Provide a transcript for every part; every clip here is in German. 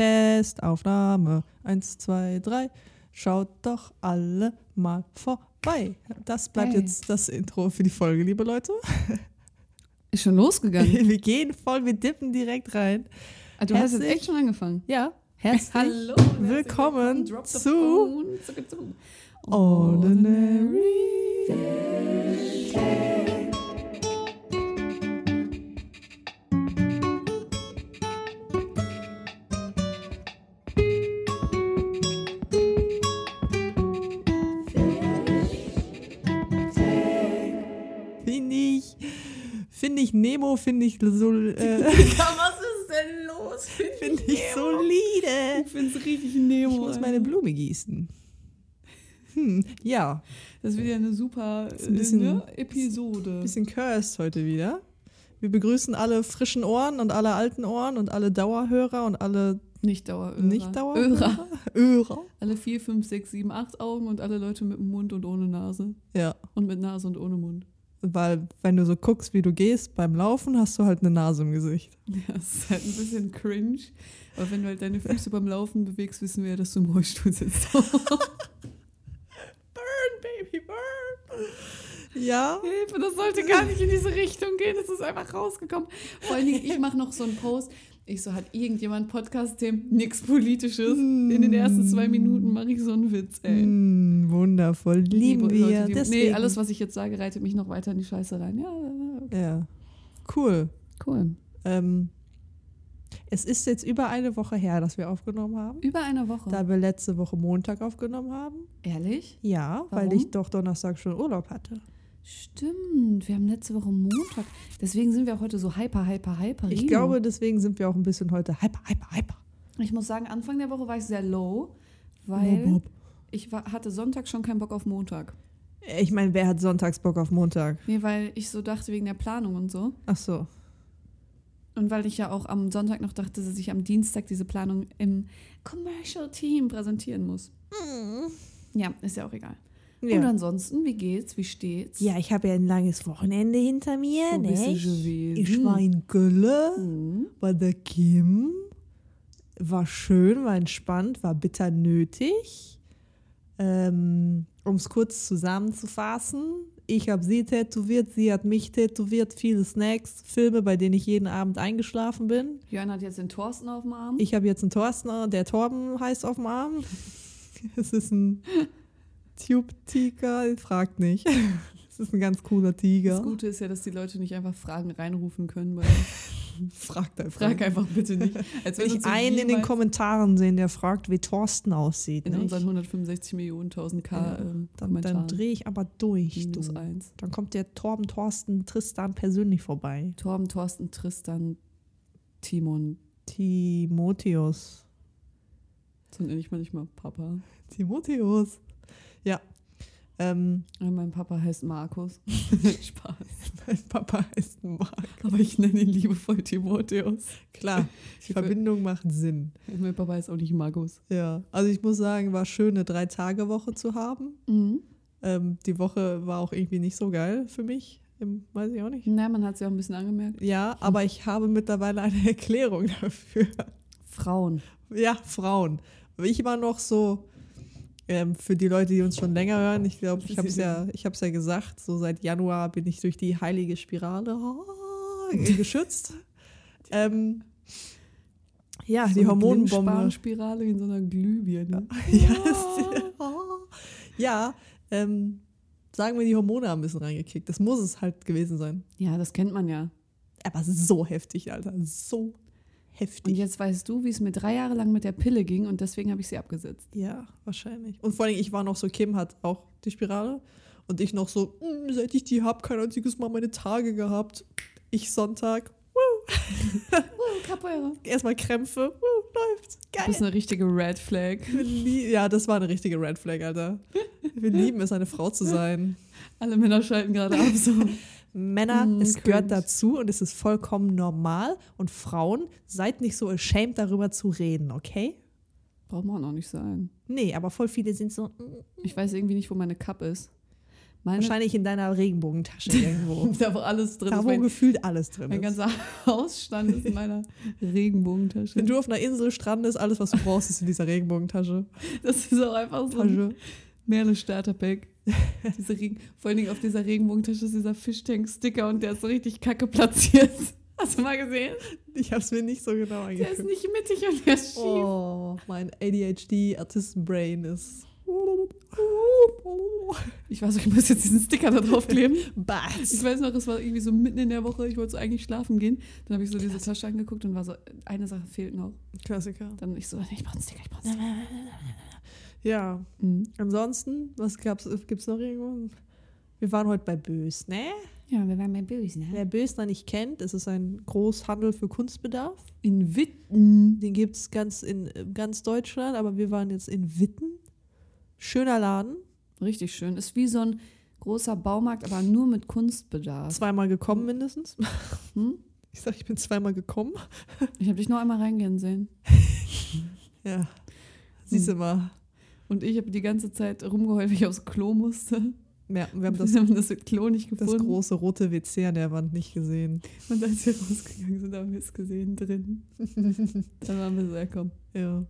Testaufnahme. Eins, zwei, drei. Schaut doch alle mal vorbei. Das bleibt Hey. jetzt das Intro für die Folge, liebe Leute. Ist schon losgegangen. Wir gehen voll, wir dippen direkt rein. Ah, du hast jetzt Herzlich- echt schon angefangen. Ja, herzlich Hallo. willkommen Drop the zu. Ordinary. Finde ich Nemo, finde ich so, äh, Ja, was ist denn los? finde ich solide. Ich finde es richtig Nemo. Ich muss Alter. meine Blume gießen. Hm, ja, Das wird ja eine super ein bisschen- äh, ne, Episode. bisschen cursed heute wieder. Wir begrüßen alle frischen Ohren und alle alten Ohren und alle Dauerhörer und alle Nicht Dauerörer. nicht Dauerhörer. Örer. Örer. Alle vier, fünf, sechs, sieben, acht Augen und alle Leute mit Mund und ohne Nase. Ja, Und mit Nase und ohne Mund. Weil wenn du so guckst, wie du gehst beim Laufen, hast du halt eine Nase im Gesicht. Ja, das ist halt ein bisschen cringe. Aber wenn du halt deine Füße beim Laufen bewegst, wissen wir ja, dass du im Rollstuhl sitzt. Burn, Baby, burn. Ja, Hilfe, das sollte gar nicht in diese Richtung gehen. Es ist einfach rausgekommen. Vor allen Dingen, ich mache noch so einen Post. Ich so, hat irgendjemand Podcast-Themen? Nix Politisches. In den ersten zwei Minuten mache ich so einen Witz, ey. Wundervoll. Lieben Liebe wir. Leute, die- nee, alles, was ich jetzt sage, reitet mich noch weiter in die Scheiße rein. Ja, okay. Ja, cool. cool. Ähm, es ist jetzt über eine Woche her, dass wir aufgenommen haben. Über eine Woche. Da wir letzte Woche Montag aufgenommen haben. Ehrlich? Ja, weil Warum? ich doch Donnerstag schon Urlaub hatte. Stimmt, wir haben letzte Woche Montag. Deswegen sind wir auch heute so hyper, hyper, hyper. Ich glaube, deswegen sind wir auch ein bisschen heute hyper, hyper, hyper. Ich muss sagen, Anfang der Woche war ich sehr low, weil Bob. Ich war, hatte Sonntag schon keinen Bock auf Montag. Ich meine, wer hat sonntags Bock auf Montag? Nee, weil ich so dachte wegen der Planung und so. Ach so. Und weil ich ja auch am Sonntag noch dachte, dass ich am Dienstag diese Planung im Commercial Team präsentieren muss. Ja, ist ja auch egal. Und Ja, ansonsten, wie geht's? Wie steht's? ja ich habe ja ein langes Wochenende hinter mir. Wo bist du nicht? gewesen? Ich war in Gülle Hm. bei der Kim. War schön, war entspannt, war bitter nötig. Ähm, um es kurz zusammenzufassen, ich habe sie tätowiert, sie hat mich tätowiert, viele Snacks, Filme, bei denen ich jeden Abend eingeschlafen bin. Jörn hat jetzt den Thorsten auf dem Arm. Ich habe jetzt einen Thorsten, der Torben heißt auf dem Arm. Es ist ein Tube-Tiger, fragt nicht. Es ist ein ganz cooler das Tiger. Gute ist ja, dass die Leute nicht einfach Fragen reinrufen können. Weil Fragt einfach. frag einfach bitte nicht. Als wenn ich einen in den Kommentaren sehen, der fragt, wie Thorsten aussieht. in nicht? unseren 165 Millionen 1000 K Ja, ähm, dann dann drehe ich aber durch. Minus Du. eins. Dann kommt der Torben, Thorsten, Tristan persönlich vorbei. Torben, Thorsten, Tristan, Timon. Timotheus. So nenne ich manchmal Papa. Timotheus. Ja. Ähm, Ja, mein Papa heißt Markus. Spaß. mein Papa heißt Marc. Aber ich nenne ihn liebevoll Timotheus. Klar, die Verbindung macht Sinn. Mein Papa ist auch nicht Markus. Ja, also ich muss sagen, war schön, eine Drei-Tage-Woche zu haben. Mhm. Ähm, die Woche war auch irgendwie nicht so geil für mich. Im, weiß ich auch nicht. Na, man hat es ja auch ein bisschen angemerkt. Ja, aber ich habe mittlerweile eine Erklärung dafür. Frauen. Ja, Frauen. Ich war noch so, ähm, für die Leute, die uns schon länger hören, ich glaube, ich habe es ja, ich hab's ja gesagt, so seit Januar bin ich durch die heilige Spirale ah, geschützt. ähm, ja, So die Hormonbombe. Glimmbirne-Spirale in so einer Glühbirne. Ja, ja ähm, sagen wir, die Hormone haben ein bisschen reingekickt. Das muss es halt gewesen sein. Ja, das kennt man ja. Aber so heftig, Alter. So Und heftig. jetzt weißt du, wie es mir drei Jahre lang mit der Pille ging und deswegen habe ich sie abgesetzt. Ja, wahrscheinlich. Und vor allem, ich war noch so, Kim hat auch die Spirale. Und ich noch so, "Mm, seit ich die hab, kein einziges Mal meine Tage gehabt. Ich Sonntag, Uh, Capoeira. erstmal Krämpfe, uh, läuft. Geil. bist eine richtige Red Flag. Ja, das war eine richtige Red Flag, Alter. Wir lieben es, eine Frau zu sein. Alle Männer schalten gerade ab. So. Männer, Mm, es cringe. gehört dazu und es ist vollkommen normal. Und Frauen, seid nicht so ashamed darüber zu reden, okay? Braucht man auch nicht sein. Nee, aber voll viele sind so, mm, Ich weiß irgendwie nicht, wo meine Cup ist. Meine, Wahrscheinlich in deiner Regenbogentasche irgendwo. da wo alles drin da, ist. wo Mein, gefühlt alles drin mein ist. ganzer Hausstand ist in meiner Regenbogentasche. Wenn du auf einer Insel strandest, alles, was du brauchst, ist in dieser Regenbogentasche. Das ist auch einfach so Tasche. Merle Starterpack. Diese Regen, vor allen Dingen auf dieser Regenbogentasche ist dieser Fishtank-Sticker und der ist so richtig kacke platziert. Hast du mal gesehen? Ich habe es mir nicht so genau Der ist angeguckt. nicht mittig und der ist schief. Oh, mein ADHD-Artistenbrain ist. Ich weiß, ich muss jetzt diesen Sticker da drauf kleben. Ich weiß noch, es war irgendwie so mitten in der Woche, ich wollte so eigentlich schlafen gehen. Dann habe ich so diese Tasche angeguckt und war so, eine Sache fehlt noch. Klassiker. Dann ich so, ich brauche einen Sticker, ich brauche einen Sticker. Ja, Mhm. ansonsten, was gab's, gibt's noch irgendwo? Wir waren heute bei Bös, ne? Ja, wir waren bei Böse, ne? Wer Bösner nicht kennt, es ist ein Großhandel für Kunstbedarf. In Witten. Den gibt es ganz in ganz Deutschland, aber wir waren jetzt in Witten. Schöner Laden. Richtig schön. Ist wie so ein großer Baumarkt, aber nur mit Kunstbedarf. Zweimal gekommen mindestens. Hm? Ich sag, ich bin zweimal gekommen. Ich habe dich nur einmal reingehen sehen. Ja. Siehst du mal. Und ich habe die ganze Zeit rumgeheult, weil ich aufs Klo musste. Ja, wir haben das, Wir haben das Klo nicht das gefunden. große rote WC an der Wand nicht gesehen. Und als wir rausgegangen sind, haben wir es gesehen drin. Dann waren wir so, ja komm. Ja.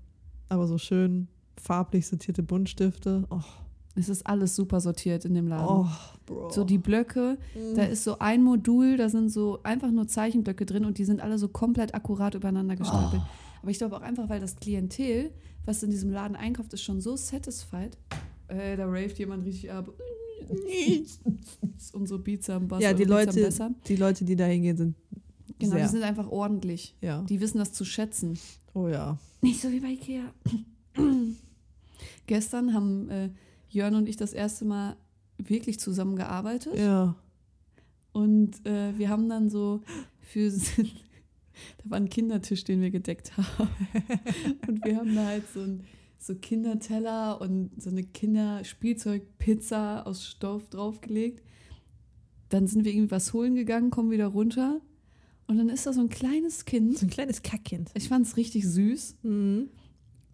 Aber so schön farblich sortierte Buntstifte. Oh, Es ist alles super sortiert in dem Laden. oh. So die Blöcke, da ist so ein Modul, da sind so einfach nur Zeichenblöcke drin und die sind alle so komplett akkurat übereinander gestapelt. Aber ich glaube auch einfach, weil das Klientel, was in diesem Laden einkauft, ist schon so satisfied. Äh, da raved jemand richtig ab. Unsere Beats haben Bass, ja, die Leute, besser. die Leute, die da hingehen, sind Genau, sehr. die sind einfach ordentlich. ja. Die wissen das zu schätzen. Oh ja. Nicht so wie bei Ikea. Gestern haben äh, Jörn und ich das erste Mal wirklich zusammengearbeitet. Ja. Und äh, wir haben dann so für. da war ein Kindertisch, den wir gedeckt haben. Und wir haben da halt so ein so Kinderteller und so eine Kinderspielzeugpizza aus Stoff draufgelegt. Dann sind wir irgendwie was holen gegangen, kommen wieder runter. Und dann ist da so ein kleines Kind. So ein kleines Kackkind. Ich fand es richtig süß. Mhm.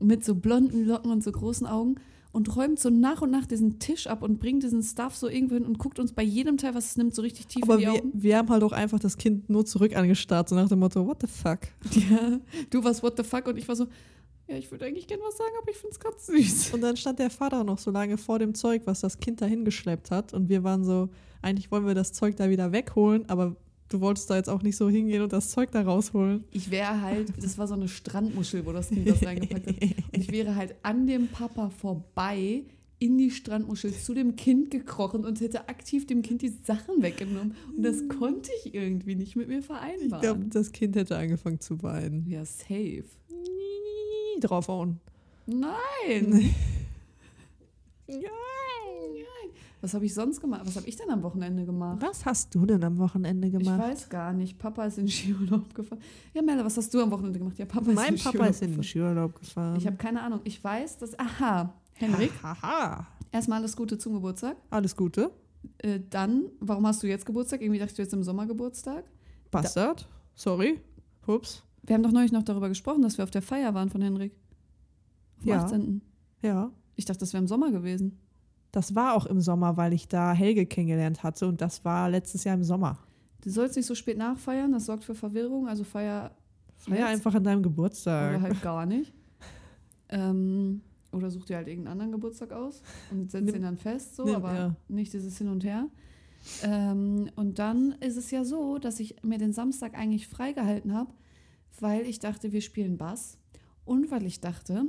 Mit so blonden Locken und so großen Augen. Und räumt so nach und nach diesen Tisch ab und bringt diesen Stuff so irgendwo hin und guckt uns bei jedem Teil, was es nimmt, so richtig tief Aber in die wir, Augen. wir haben halt auch einfach das Kind nur zurück angestarrt, so nach dem Motto, what the fuck? Ja, du warst what the fuck und ich war so, ja, ich würde eigentlich gerne was sagen, aber ich finde es ganz süß. Und dann stand der Vater noch so lange vor dem Zeug, was das Kind dahin geschleppt hat. Und wir waren so, eigentlich wollen wir das Zeug da wieder wegholen, aber du wolltest da jetzt auch nicht so hingehen und das Zeug da rausholen. Ich wäre halt, das war so eine Strandmuschel, wo das Kind das reingepackt hat. Und ich wäre halt an dem Papa vorbei in die Strandmuschel zu dem Kind gekrochen und hätte aktiv dem Kind die Sachen weggenommen. Und das konnte ich irgendwie nicht mit mir Ich vereinbaren. glaube, das Kind hätte angefangen zu weinen. ja, safe. Draufhauen. Nein. Ja. Was habe ich sonst gemacht? Was habe ich denn am Wochenende gemacht? Was hast du denn am Wochenende Ich gemacht? weiß gar nicht. Papa ist in Skiurlaub gefahren. Ja, Mella, was hast du am Wochenende gemacht? Ja, Papa ist mein in den Papa Skiurlaub ist in den gefahren. Skiurlaub gefahren. Ich habe keine Ahnung. Ich weiß, dass. Aha, Henrik, Haha. erstmal alles Gute zum Geburtstag. Alles Gute. Äh, dann, warum hast du jetzt Geburtstag? Irgendwie dachte ich, du jetzt im Sommer Geburtstag. Bastard. Sorry. Ups. Wir haben doch neulich noch darüber gesprochen, dass wir auf der Feier waren von Henrik. Am Ja. 18. Ja. Ich dachte, das wäre im Sommer gewesen. Das war auch im Sommer, weil ich da Helge kennengelernt hatte und das war letztes Jahr im Sommer. Du sollst nicht so spät nachfeiern, das sorgt für Verwirrung. Also Feier. Feier jetzt einfach an deinem Oder Geburtstag. halt gar nicht. ähm, oder such dir halt irgendeinen anderen Geburtstag aus und setz den dann fest, so, nimm, aber ja. nicht dieses Hin und Her. Ähm, und dann ist es ja so, dass ich mir den Samstag eigentlich freigehalten habe, weil ich dachte, wir spielen Bass. Und weil ich dachte,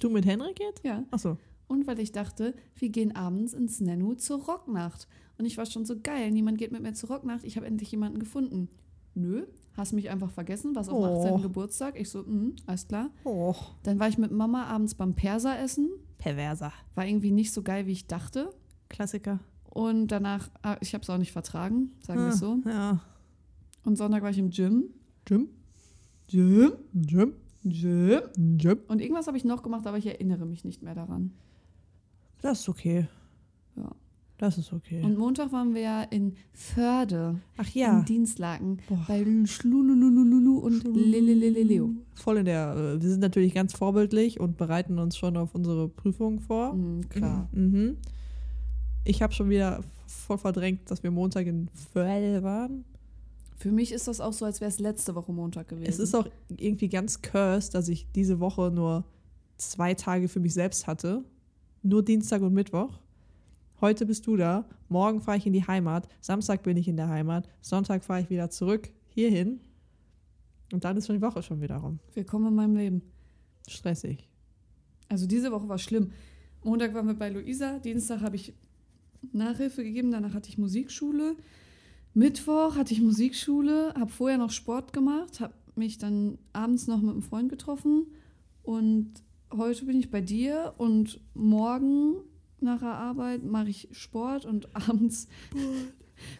Du mit Henrik jetzt? ja, Achso. Und weil ich dachte, wir gehen abends ins Nenu zur Rocknacht. Und ich war schon so geil, niemand geht mit mir zur Rocknacht, ich habe endlich jemanden gefunden. Nö, hast mich einfach vergessen, was auf dem Oh. 18. Geburtstag. Ich so, mhm, alles klar. Oh. Dann war ich mit Mama abends beim Perser essen. Perverser. War irgendwie nicht so geil, wie ich dachte. Klassiker. Und danach, ah, ich habe es auch nicht vertragen, sagen wir Ah, es so. Ja. Und Sonntag war ich im Gym. Jim? Gym? Jim? Gym? Jim? Und irgendwas habe ich noch gemacht, aber ich erinnere mich nicht mehr daran. Das ist okay. Ja. Das ist okay. Und Montag waren wir ja in Förde, Ach ja. in Dienstlaken, Boah. bei Schlululululu und Leleleleleo. Voll in der. äh, Wir sind natürlich ganz vorbildlich und bereiten uns schon auf unsere Prüfung vor. Mhm, klar. Mhm. Ich habe schon wieder voll verdrängt, dass wir Montag in Völl waren. Für mich ist das auch so, als wäre es letzte Woche Montag gewesen. Es ist auch irgendwie ganz cursed, dass ich diese Woche nur zwei Tage für mich selbst hatte. Nur Dienstag und Mittwoch. Heute bist du da, morgen fahre ich in die Heimat, Samstag bin ich in der Heimat, Sonntag fahre ich wieder zurück hierhin und dann ist schon die Woche schon wieder rum. Willkommen in meinem Leben. Stressig. Also diese Woche war schlimm. Montag waren wir bei Luisa, Dienstag habe ich Nachhilfe gegeben, danach hatte ich Musikschule. Mittwoch hatte ich Musikschule, habe vorher noch Sport gemacht, habe mich dann abends noch mit einem Freund getroffen und heute bin ich bei dir und morgen nach der Arbeit mache ich Sport und abends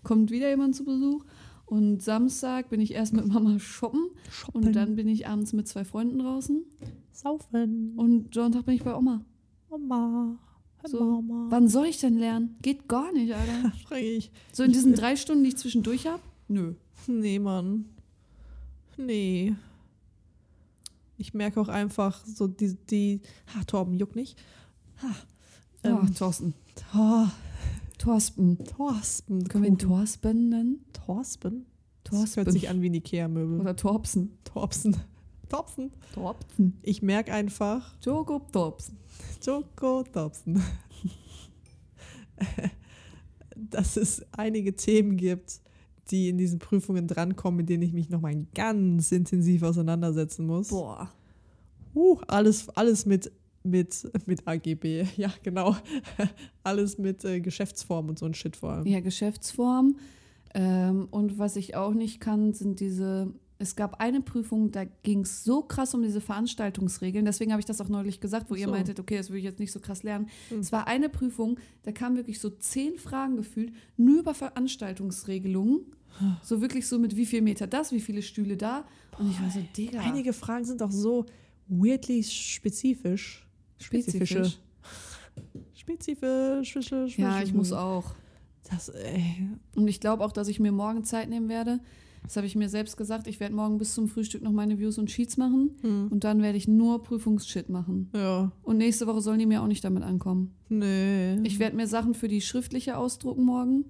kommt wieder jemand zu Besuch. Und Samstag bin ich erst mit Mama shoppen, Shoppen. und dann bin ich abends mit zwei Freunden draußen. Saufen. Und Sonntag bin ich bei Oma. Mama. So. Mama. Wann soll ich denn lernen? Geht gar nicht, Alter. Schrecklich. So in diesen drei Stunden, die ich zwischendurch habe? Nö. Nee, Mann. Nee. Ich merke auch einfach so die, die ha, Torben, juckt nicht. Ha. Ähm, Thorsten. Tor, Thorsten. Torspen. Können wir ihn Thorsten nennen? Torspen? Das Thorsten. hört sich an wie ein Ikea-Möbel. Oder Torpsen. Torpsen. Torpsen. Torpsen. Ich merke einfach, Jogo Torpsen. Joko Dobson. Dass es einige Themen gibt, die in diesen Prüfungen drankommen, mit denen ich mich nochmal ganz intensiv auseinandersetzen muss. Boah. Uh, alles, alles mit, mit, mit AGB, ja, genau. alles mit äh, Geschäftsform und so ein Shit vor allem. Ja, Geschäftsform. Ähm, und was ich auch nicht kann, sind diese. Es gab eine Prüfung, da ging es so krass um diese Veranstaltungsregeln. Deswegen habe ich das auch neulich gesagt, wo Ach ihr so. meintet, okay, das will ich jetzt nicht so krass lernen. Hm. Es war eine Prüfung, da kamen wirklich so zehn Fragen gefühlt, nur über Veranstaltungsregelungen. So wirklich so mit wie viel Meter das, wie viele Stühle da. Und ich war so, Digga. Einige Fragen sind auch so weirdly spezifisch. spezifisch. Spezifisch. spezifisch Ja, ich muss auch. Das, ey. Und ich glaube auch, dass ich mir morgen Zeit nehmen werde. Das habe ich mir selbst gesagt. Ich werde morgen bis zum Frühstück noch meine Views und Sheets machen. Hm. Und dann werde ich nur Prüfungsshit machen. Ja. Und nächste Woche sollen die mir auch nicht damit ankommen. Nee. Ich werde mir Sachen für die schriftliche ausdrucken morgen.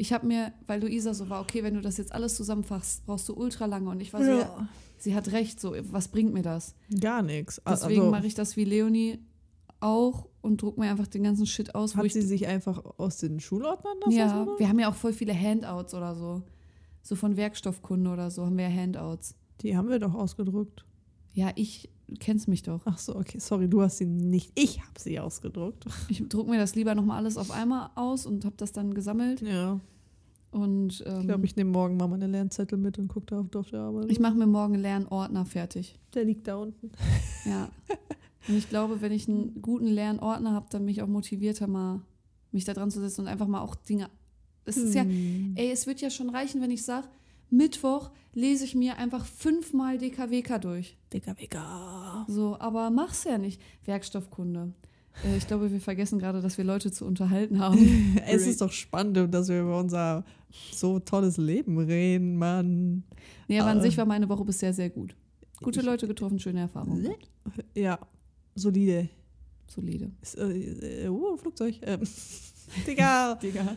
Ich habe mir, weil Luisa so war, okay, wenn du das jetzt alles zusammenfasst, brauchst du ultra lange. Und ich war so, ja. sie hat recht, so, was bringt mir das? Gar nichts. Deswegen also, mache ich das wie Leonie auch und druck mir einfach den ganzen Shit aus, wo Hat ich sie sich einfach aus den Schulordnern das Ja, wir haben ja auch voll viele Handouts oder so. So von Werkstoffkunde oder so haben wir ja Handouts. Die haben wir doch ausgedruckt. Ja, ich kennst mich doch. Ach so, okay, sorry, du hast sie nicht. Ich habe sie ausgedruckt. Ich druck mir das lieber nochmal alles auf einmal aus und habe das dann gesammelt. Ja. Und ähm, Ich glaube, ich nehme morgen mal meine Lernzettel mit und gucke da auf, der Arbeit. ich mache mir morgen einen Lernordner fertig. der liegt da unten. Ja. und ich glaube, wenn ich einen guten Lernordner habe, dann bin ich auch motivierter, mal mich da dran zu setzen und einfach mal auch Dinge. Es ist ja, Hm. ey, es wird ja schon reichen, wenn ich sage, Mittwoch lese ich mir einfach fünfmal DKWK durch. Wicker. So, aber mach's ja nicht. Werkstoffkunde. Äh, ich glaube, wir vergessen gerade, dass wir Leute zu unterhalten haben. Es ist doch spannend, dass wir über unser so tolles Leben reden, Mann. Nee, aber an Äh. sich war meine Woche bisher sehr gut. Gute Ich- Leute getroffen, schöne Erfahrungen. gehabt. Ja, solide. Solide. Äh, äh, uh, Flugzeug. Ähm, Digga, Digga.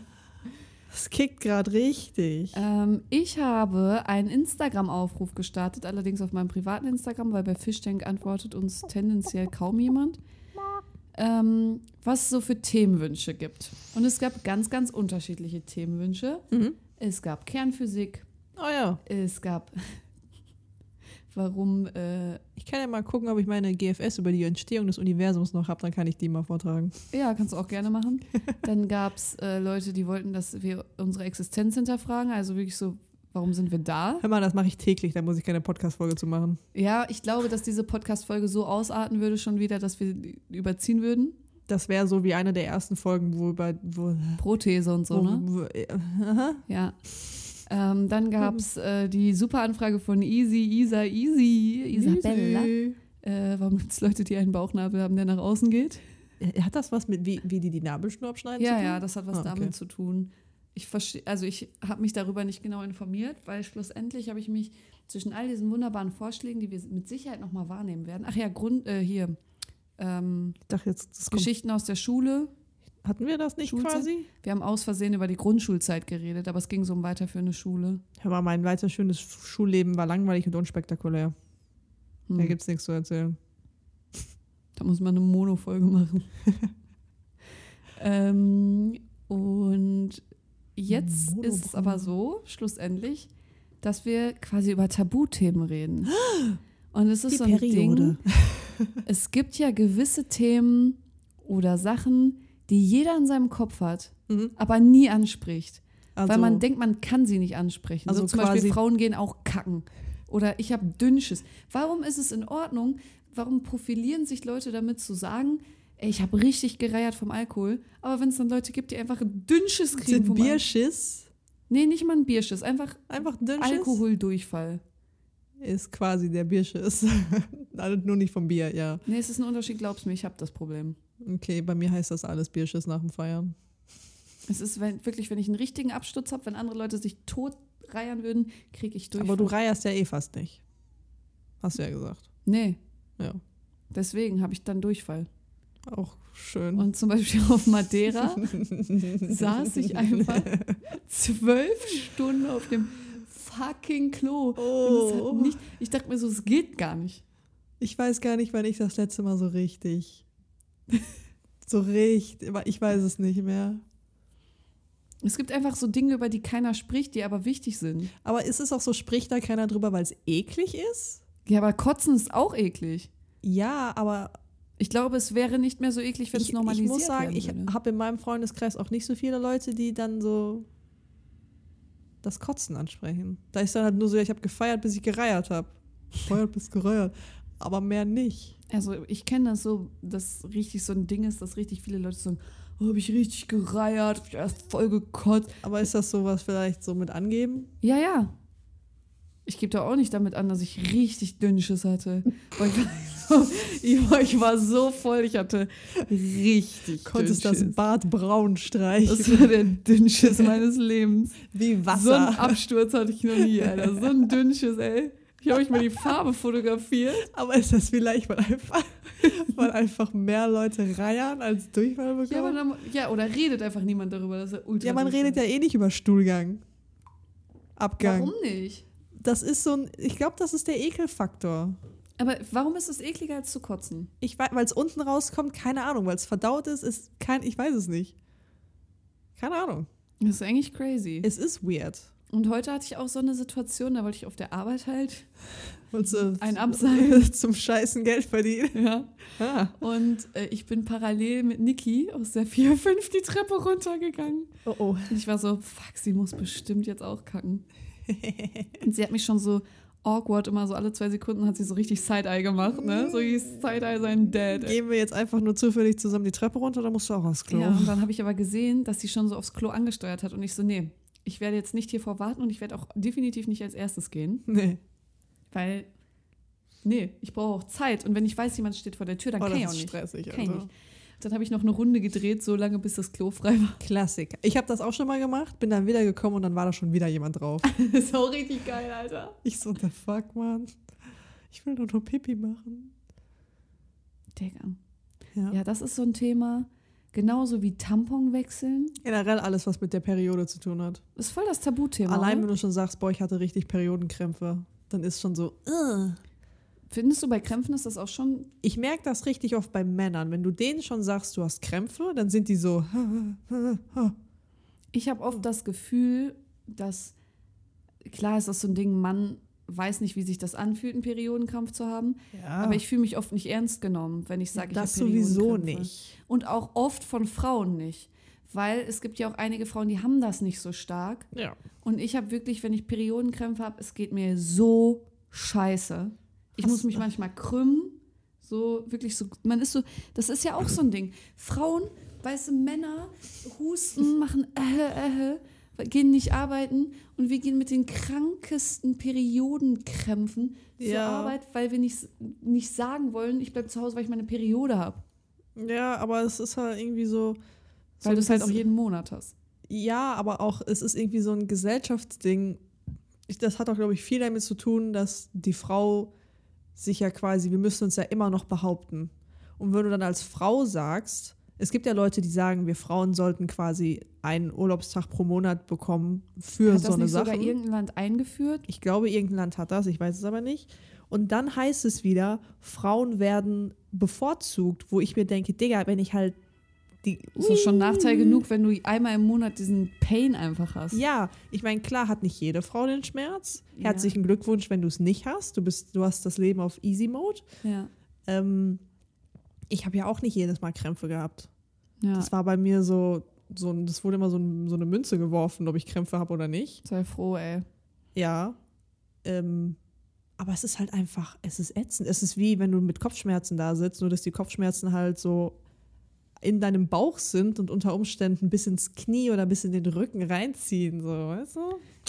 es kickt gerade richtig. Ähm, ich habe einen Instagram-Aufruf gestartet, allerdings auf meinem privaten Instagram, weil bei Fishtank antwortet uns tendenziell kaum jemand. Ähm, was es so für Themenwünsche gibt. Und es gab ganz, ganz unterschiedliche Themenwünsche. Mhm. Es gab Kernphysik, Oh ja, es gab warum äh, ich kann ja mal gucken, ob ich meine GFS über die Entstehung des Universums noch habe, dann kann ich die mal vortragen. Ja, kannst du auch gerne machen. Dann gab es äh, Leute, die wollten, dass wir unsere Existenz hinterfragen. Also wirklich so, warum sind wir da? Hör mal, das mache ich täglich, da muss ich keine Podcast-Folge zu machen. Ja, ich glaube, dass diese Podcast-Folge so ausarten würde schon wieder, dass wir überziehen würden. Das wäre so wie eine der ersten Folgen, wo über. Wo, Prothese und so, wo, ne? wo, äh. Ja. Ähm, dann gab es äh, die super Anfrage von Easy, Isa, Easy, Isabella. Easy. Äh, warum gibt es Leute, die einen Bauchnabel haben, der nach außen geht? Äh, Hat das was mit, wie, wie die die Nabelschnur abschneiden? Ja, ja, das hat was Ah, okay. damit zu tun. Ich verstehe, also ich habe mich darüber nicht genau informiert, weil schlussendlich habe ich mich zwischen all diesen wunderbaren Vorschlägen, die wir mit Sicherheit nochmal wahrnehmen werden. Ach ja, Grund, äh, hier, ähm, Ich dachte jetzt, das kommt. Geschichten aus der Schule. Hatten wir das nicht Schulzeit? quasi? Wir haben aus Versehen über die Grundschulzeit geredet, aber es ging so um weiterführende Schule. Hör mal, mein weiter schönes Schulleben war langweilig und unspektakulär. Hm. Da gibt's nichts zu erzählen. Da muss man eine Mono-Folge machen. ähm, und jetzt Mono- ist es aber so, schlussendlich, dass wir quasi über Tabuthemen reden. Und es ist so ein Ding, es gibt ja gewisse Themen oder Sachen, die jeder in seinem Kopf hat, Mhm. aber nie anspricht. Also, weil man denkt, man kann sie nicht ansprechen. Also so zum Beispiel Frauen gehen auch kacken. Oder ich habe Dünnsches. Warum ist es in Ordnung? Warum profilieren sich Leute damit zu sagen, ey, ich habe richtig gereiert vom Alkohol, aber wenn es dann Leute gibt, die einfach ein Dünnsches kriegen sind. Bierschiss Nee, nicht mal ein Bierschiss, einfach einfach dünnschiss? Alkoholdurchfall. Ist quasi der Bierschiss. Also nur nicht vom Bier, ja. Nee, es ist ein Unterschied, glaub's mir, ich habe das Problem. Okay, bei mir heißt das alles Bierschiss nach dem Feiern. Es ist wenn, wirklich, wenn ich einen richtigen Absturz habe, wenn andere Leute sich tot reiern würden, kriege ich Durchfall. Aber du reierst ja eh fast nicht. Hast du ja gesagt. Nee, Ja. deswegen habe ich dann Durchfall. Auch schön. Und zum Beispiel auf Madeira saß ich einfach zwölf Stunden auf dem fucking Klo. Oh. nicht, ich dachte mir so, es geht gar nicht. Ich weiß gar nicht, wann ich das letzte Mal so richtig. so richtig. Ich weiß es nicht mehr. Es gibt einfach so Dinge, über die keiner spricht, die aber wichtig sind. Aber ist es auch so, spricht da keiner drüber, weil es eklig ist? Ja, aber Kotzen ist auch eklig. Ja, aber Ich glaube, es wäre nicht mehr so eklig, wenn ich, es normalisiert ich muss sagen, ich habe in meinem Freundeskreis auch nicht so viele Leute, die dann so das Kotzen ansprechen. Da ist dann halt nur so, ich habe gefeiert, bis ich gereiert habe. Gefeiert bis gereiert. Aber mehr nicht. Also ich kenne das so, dass richtig so ein Ding ist, dass richtig viele Leute sagen, oh, habe ich richtig gereiert, hab ich erst voll gekotzt. Aber ist das sowas vielleicht so mit angeben? Ja, ja. Ich gebe da auch nicht damit an, dass ich richtig Dünnsches hatte. Ich, war so, ich, war, ich so voll, ich hatte richtig Konntest das Dünnschiss. Bart braun streichen. Das war der Dünnschiss meines Lebens. Wie So Wasser. einen Absturz hatte ich noch nie, Alter. So ein Dünnschiss, ey. Ich habe euch mal die Farbe fotografiert. Aber ist das vielleicht, weil einfach, weil einfach mehr Leute reiern als Durchfall bekommen? Ja, aber dann, ja, oder redet einfach niemand darüber, dass er ultra Ja, man Dünnschiss redet ja eh nicht über Stuhlgang. Abgang. Warum nicht? Das ist so ein, ich glaube, das ist der Ekelfaktor. Aber warum ist es ekliger als zu kotzen? Ich weiß, weil es unten rauskommt, keine Ahnung, weil es verdaut ist, ist kein, ich weiß es nicht. Keine Ahnung. Das ist eigentlich crazy. Es ist weird. Und heute hatte ich auch so eine Situation, da wollte ich auf der Arbeit halt. Du Ein Abseil. zum Scheißen Geld verdienen. Ja. Ah. Und äh, ich bin parallel mit Niki aus der 4-5 die Treppe runtergegangen. Oh oh. Und ich war so, fuck, sie muss bestimmt jetzt auch kacken. Und sie hat mich schon so awkward, immer so alle zwei Sekunden hat sie so richtig Side-Eye gemacht, ne? So wie Side-Eye sein Dad. Gehen wir jetzt einfach nur zufällig zusammen die Treppe runter, dann musst du auch aufs Klo. Ja, und dann habe ich aber gesehen, dass sie schon so aufs Klo angesteuert hat. Und ich so, nee, ich werde jetzt nicht hier vorwarten und ich werde auch definitiv nicht als erstes gehen, Nee. weil, nee, ich brauche auch Zeit. Und wenn ich weiß, jemand steht vor der Tür, dann Oh, kann ich das auch ist nicht. stressig. Kann ich Also. nicht. Dann habe ich noch eine Runde gedreht, so lange, bis das Klo frei war. Klassiker. Ich habe das auch schon mal gemacht, bin dann wieder gekommen und dann war da schon wieder jemand drauf. Das ist auch richtig geil, Alter. Ich so, the fuck, man. Ich will nur Pipi machen. Digga. Ja. Ja, das ist so ein Thema. Genauso wie Tampon wechseln. Generell alles, was mit der Periode zu tun hat. Ist voll das Tabuthema. Allein, wenn oder? du schon sagst, boah, ich hatte richtig Periodenkrämpfe, dann ist schon so, uh. Findest du bei Krämpfen ist das auch schon. Ich merke das richtig oft bei Männern. Wenn du denen schon sagst, du hast Krämpfe, dann sind die so, Ich habe oft das Gefühl, dass. Klar ist das so ein Ding, Mann weiß nicht, wie sich das anfühlt, einen Periodenkrampf zu haben. ja, Aber ich fühle mich oft nicht ernst genommen, wenn ich sage, ich das habe sowieso Periodenkrämpfe. nicht. Und auch oft von Frauen nicht. Weil es gibt ja auch einige Frauen, die haben das nicht so stark. Ja. Und ich habe wirklich, wenn ich Periodenkrämpfe habe, es geht mir so scheiße. Ich muss mich manchmal krümmen. So, wirklich so. Man ist so, das ist ja auch so ein Ding. Frauen, weiße Männer, husten, machen äh, äh, gehen nicht arbeiten und wir gehen mit den krankesten Periodenkrämpfen zur Ja. Arbeit, weil wir nicht, nicht sagen wollen, ich bleibe zu Hause, weil ich meine Periode habe. Ja, aber es ist halt irgendwie so. so Weil du es halt auch jeden Monat hast. Ja, aber auch, es ist irgendwie so ein Gesellschaftsding. Ich, das hat auch, glaube ich, viel damit zu tun, dass die Frau sich ja quasi, wir müssen uns ja immer noch behaupten. Und wenn du dann als Frau sagst, Es gibt ja Leute, die sagen, wir Frauen sollten quasi einen Urlaubstag pro Monat bekommen für Hat so das eine Sache. sogar irgendein Land eingeführt? Ich glaube, irgendein Land hat das, ich weiß es aber nicht. Und dann heißt es wieder, Frauen werden bevorzugt, wo ich mir denke, Digga, wenn ich halt die. Das ist schon Nachteil genug, wenn du einmal im Monat diesen Pain einfach hast. Ja, ich meine, klar hat nicht jede Frau den Schmerz. Ja. Herzlichen Glückwunsch, wenn du es nicht hast. Du, bist, du hast das Leben auf Easy Mode. Ja. Ähm, ich habe ja auch nicht jedes Mal Krämpfe gehabt. ja. Das war bei mir so, so das wurde immer so, so eine Münze geworfen, ob ich Krämpfe habe oder nicht. Sei froh, ey. Ja. Ähm, aber es ist halt einfach, es ist ätzend. Es ist wie, wenn du mit Kopfschmerzen da sitzt, nur dass die Kopfschmerzen halt so in deinem Bauch sind und unter Umständen bis ins Knie oder bis in den Rücken reinziehen, so, weißt du?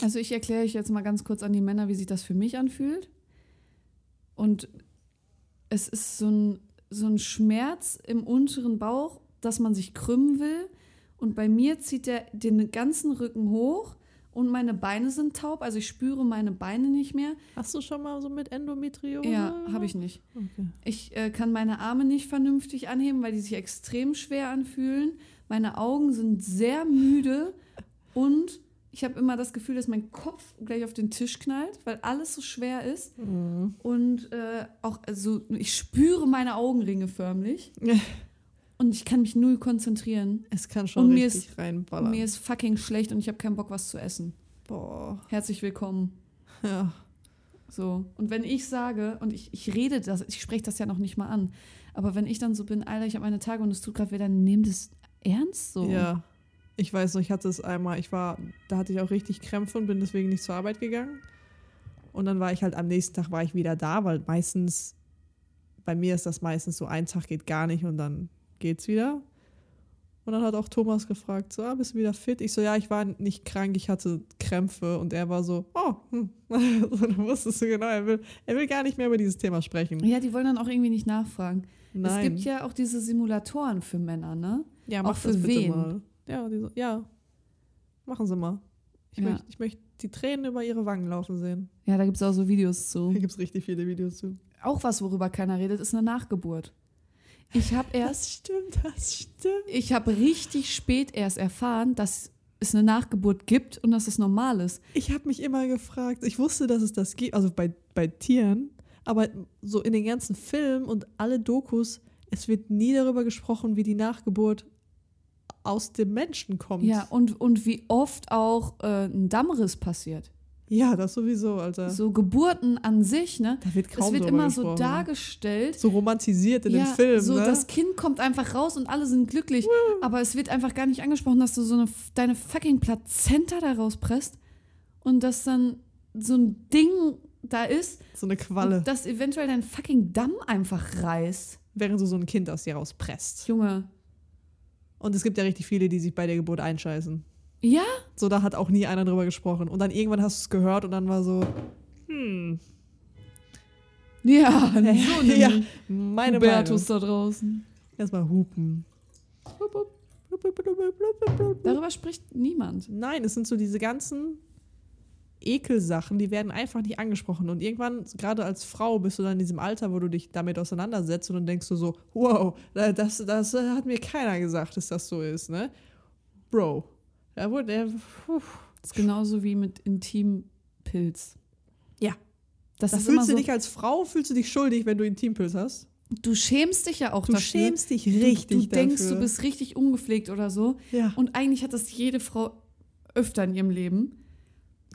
Also ich erkläre euch jetzt mal ganz kurz an die Männer, wie sich das für mich anfühlt. Und es ist so ein, so ein Schmerz im unteren Bauch, dass man sich krümmen will. Und bei mir zieht der den ganzen Rücken hoch und meine Beine sind taub. Also ich spüre meine Beine nicht mehr. Hast du schon mal so mit Endometriose? Ja, habe ich nicht. Okay. Ich äh, kann meine Arme nicht vernünftig anheben, weil die sich extrem schwer anfühlen. Meine Augen sind sehr müde und ich habe immer das Gefühl, dass mein Kopf gleich auf den Tisch knallt, weil alles so schwer ist. Mhm. Und äh, auch, also ich spüre meine Augenringe förmlich und ich kann mich null konzentrieren. Es kann schon Und mir richtig Und reinballern. mir ist fucking schlecht und ich habe keinen Bock, was zu essen. Boah. Herzlich willkommen. Ja. So. Und wenn ich sage, und ich, ich rede das, ich spreche das ja noch nicht mal an, aber wenn ich dann so bin, Alter, ich habe meine Tage und es tut gerade wieder, nehm das ernst so. Ja. Ich weiß noch, ich hatte es einmal, ich war, da hatte ich auch richtig Krämpfe und bin deswegen nicht zur Arbeit gegangen. Und dann war ich halt am nächsten Tag war ich wieder da, weil meistens, bei mir ist das meistens so, ein Tag geht gar nicht und dann geht's wieder. Und dann hat auch Thomas gefragt, so, ah, bist du wieder fit? Ich so, ja, ich war nicht krank, ich hatte Krämpfe. Und er war so, oh, hm. so, dann wusstest du genau, er will, er will gar nicht mehr über dieses Thema sprechen. Ja, die wollen dann auch irgendwie nicht nachfragen. Nein. Es gibt ja auch diese Simulatoren für Männer, ne? Ja, Auch mach für das bitte wen? mal. Ja, die so, ja, machen Sie mal. Ich, Ja. möchte, ich möchte die Tränen über Ihre Wangen laufen sehen. Ja, da gibt es auch so Videos zu. Da gibt es richtig viele Videos zu. Auch was, worüber keiner redet, ist eine Nachgeburt. Ich habe erst, stimmt, das stimmt. ich habe richtig spät erst erfahren, dass es eine Nachgeburt gibt und dass es normal ist. Ich habe mich immer gefragt, ich wusste, dass es das gibt, also bei, bei Tieren, aber so in den ganzen Filmen und alle Dokus, es wird nie darüber gesprochen, wie die Nachgeburt aus dem Menschen kommt. Ja, und, und wie oft auch äh, ein Dammriss passiert. Ja das sowieso, Alter. So Geburten an sich, ne? da wird kaum Es wird immer so gesprochen. dargestellt. So romantisiert in ja, den Filmen, so ne? das Kind kommt einfach raus und alle sind glücklich. Aber es wird einfach gar nicht angesprochen, dass du so eine, deine fucking Plazenta da rauspresst und dass dann so ein Ding da ist, so eine Qualle, das eventuell dein fucking Damm einfach reißt. während du so ein Kind aus dir rauspresst. Junge. Und es gibt ja richtig viele, die sich bei der Geburt einscheißen. Ja? So, da hat auch nie einer drüber gesprochen. Und dann irgendwann hast du es gehört und dann war so, hm, Ja, so nämlich. ja, meine Hubertus Meinung. da draußen. Erstmal hupen. Darüber spricht niemand. Nein, es sind so diese ganzen Ekelsachen, die werden einfach nicht angesprochen. Und irgendwann, gerade als Frau, bist du dann in diesem Alter, wo du dich damit auseinandersetzt und dann denkst du so, wow, das, das hat mir keiner gesagt, dass das so ist, ne? Bro. Da wurde der. puh. Das ist genauso wie mit Intimpilz. Ja. Das Da fühlst du so, dich als Frau, fühlst du dich schuldig, wenn du Intimpilz hast. du schämst dich ja auch Du dafür. schämst dich Du- richtig Du denkst, dafür. du bist richtig ungepflegt oder so. Ja, Und eigentlich hat das jede Frau öfter in ihrem Leben.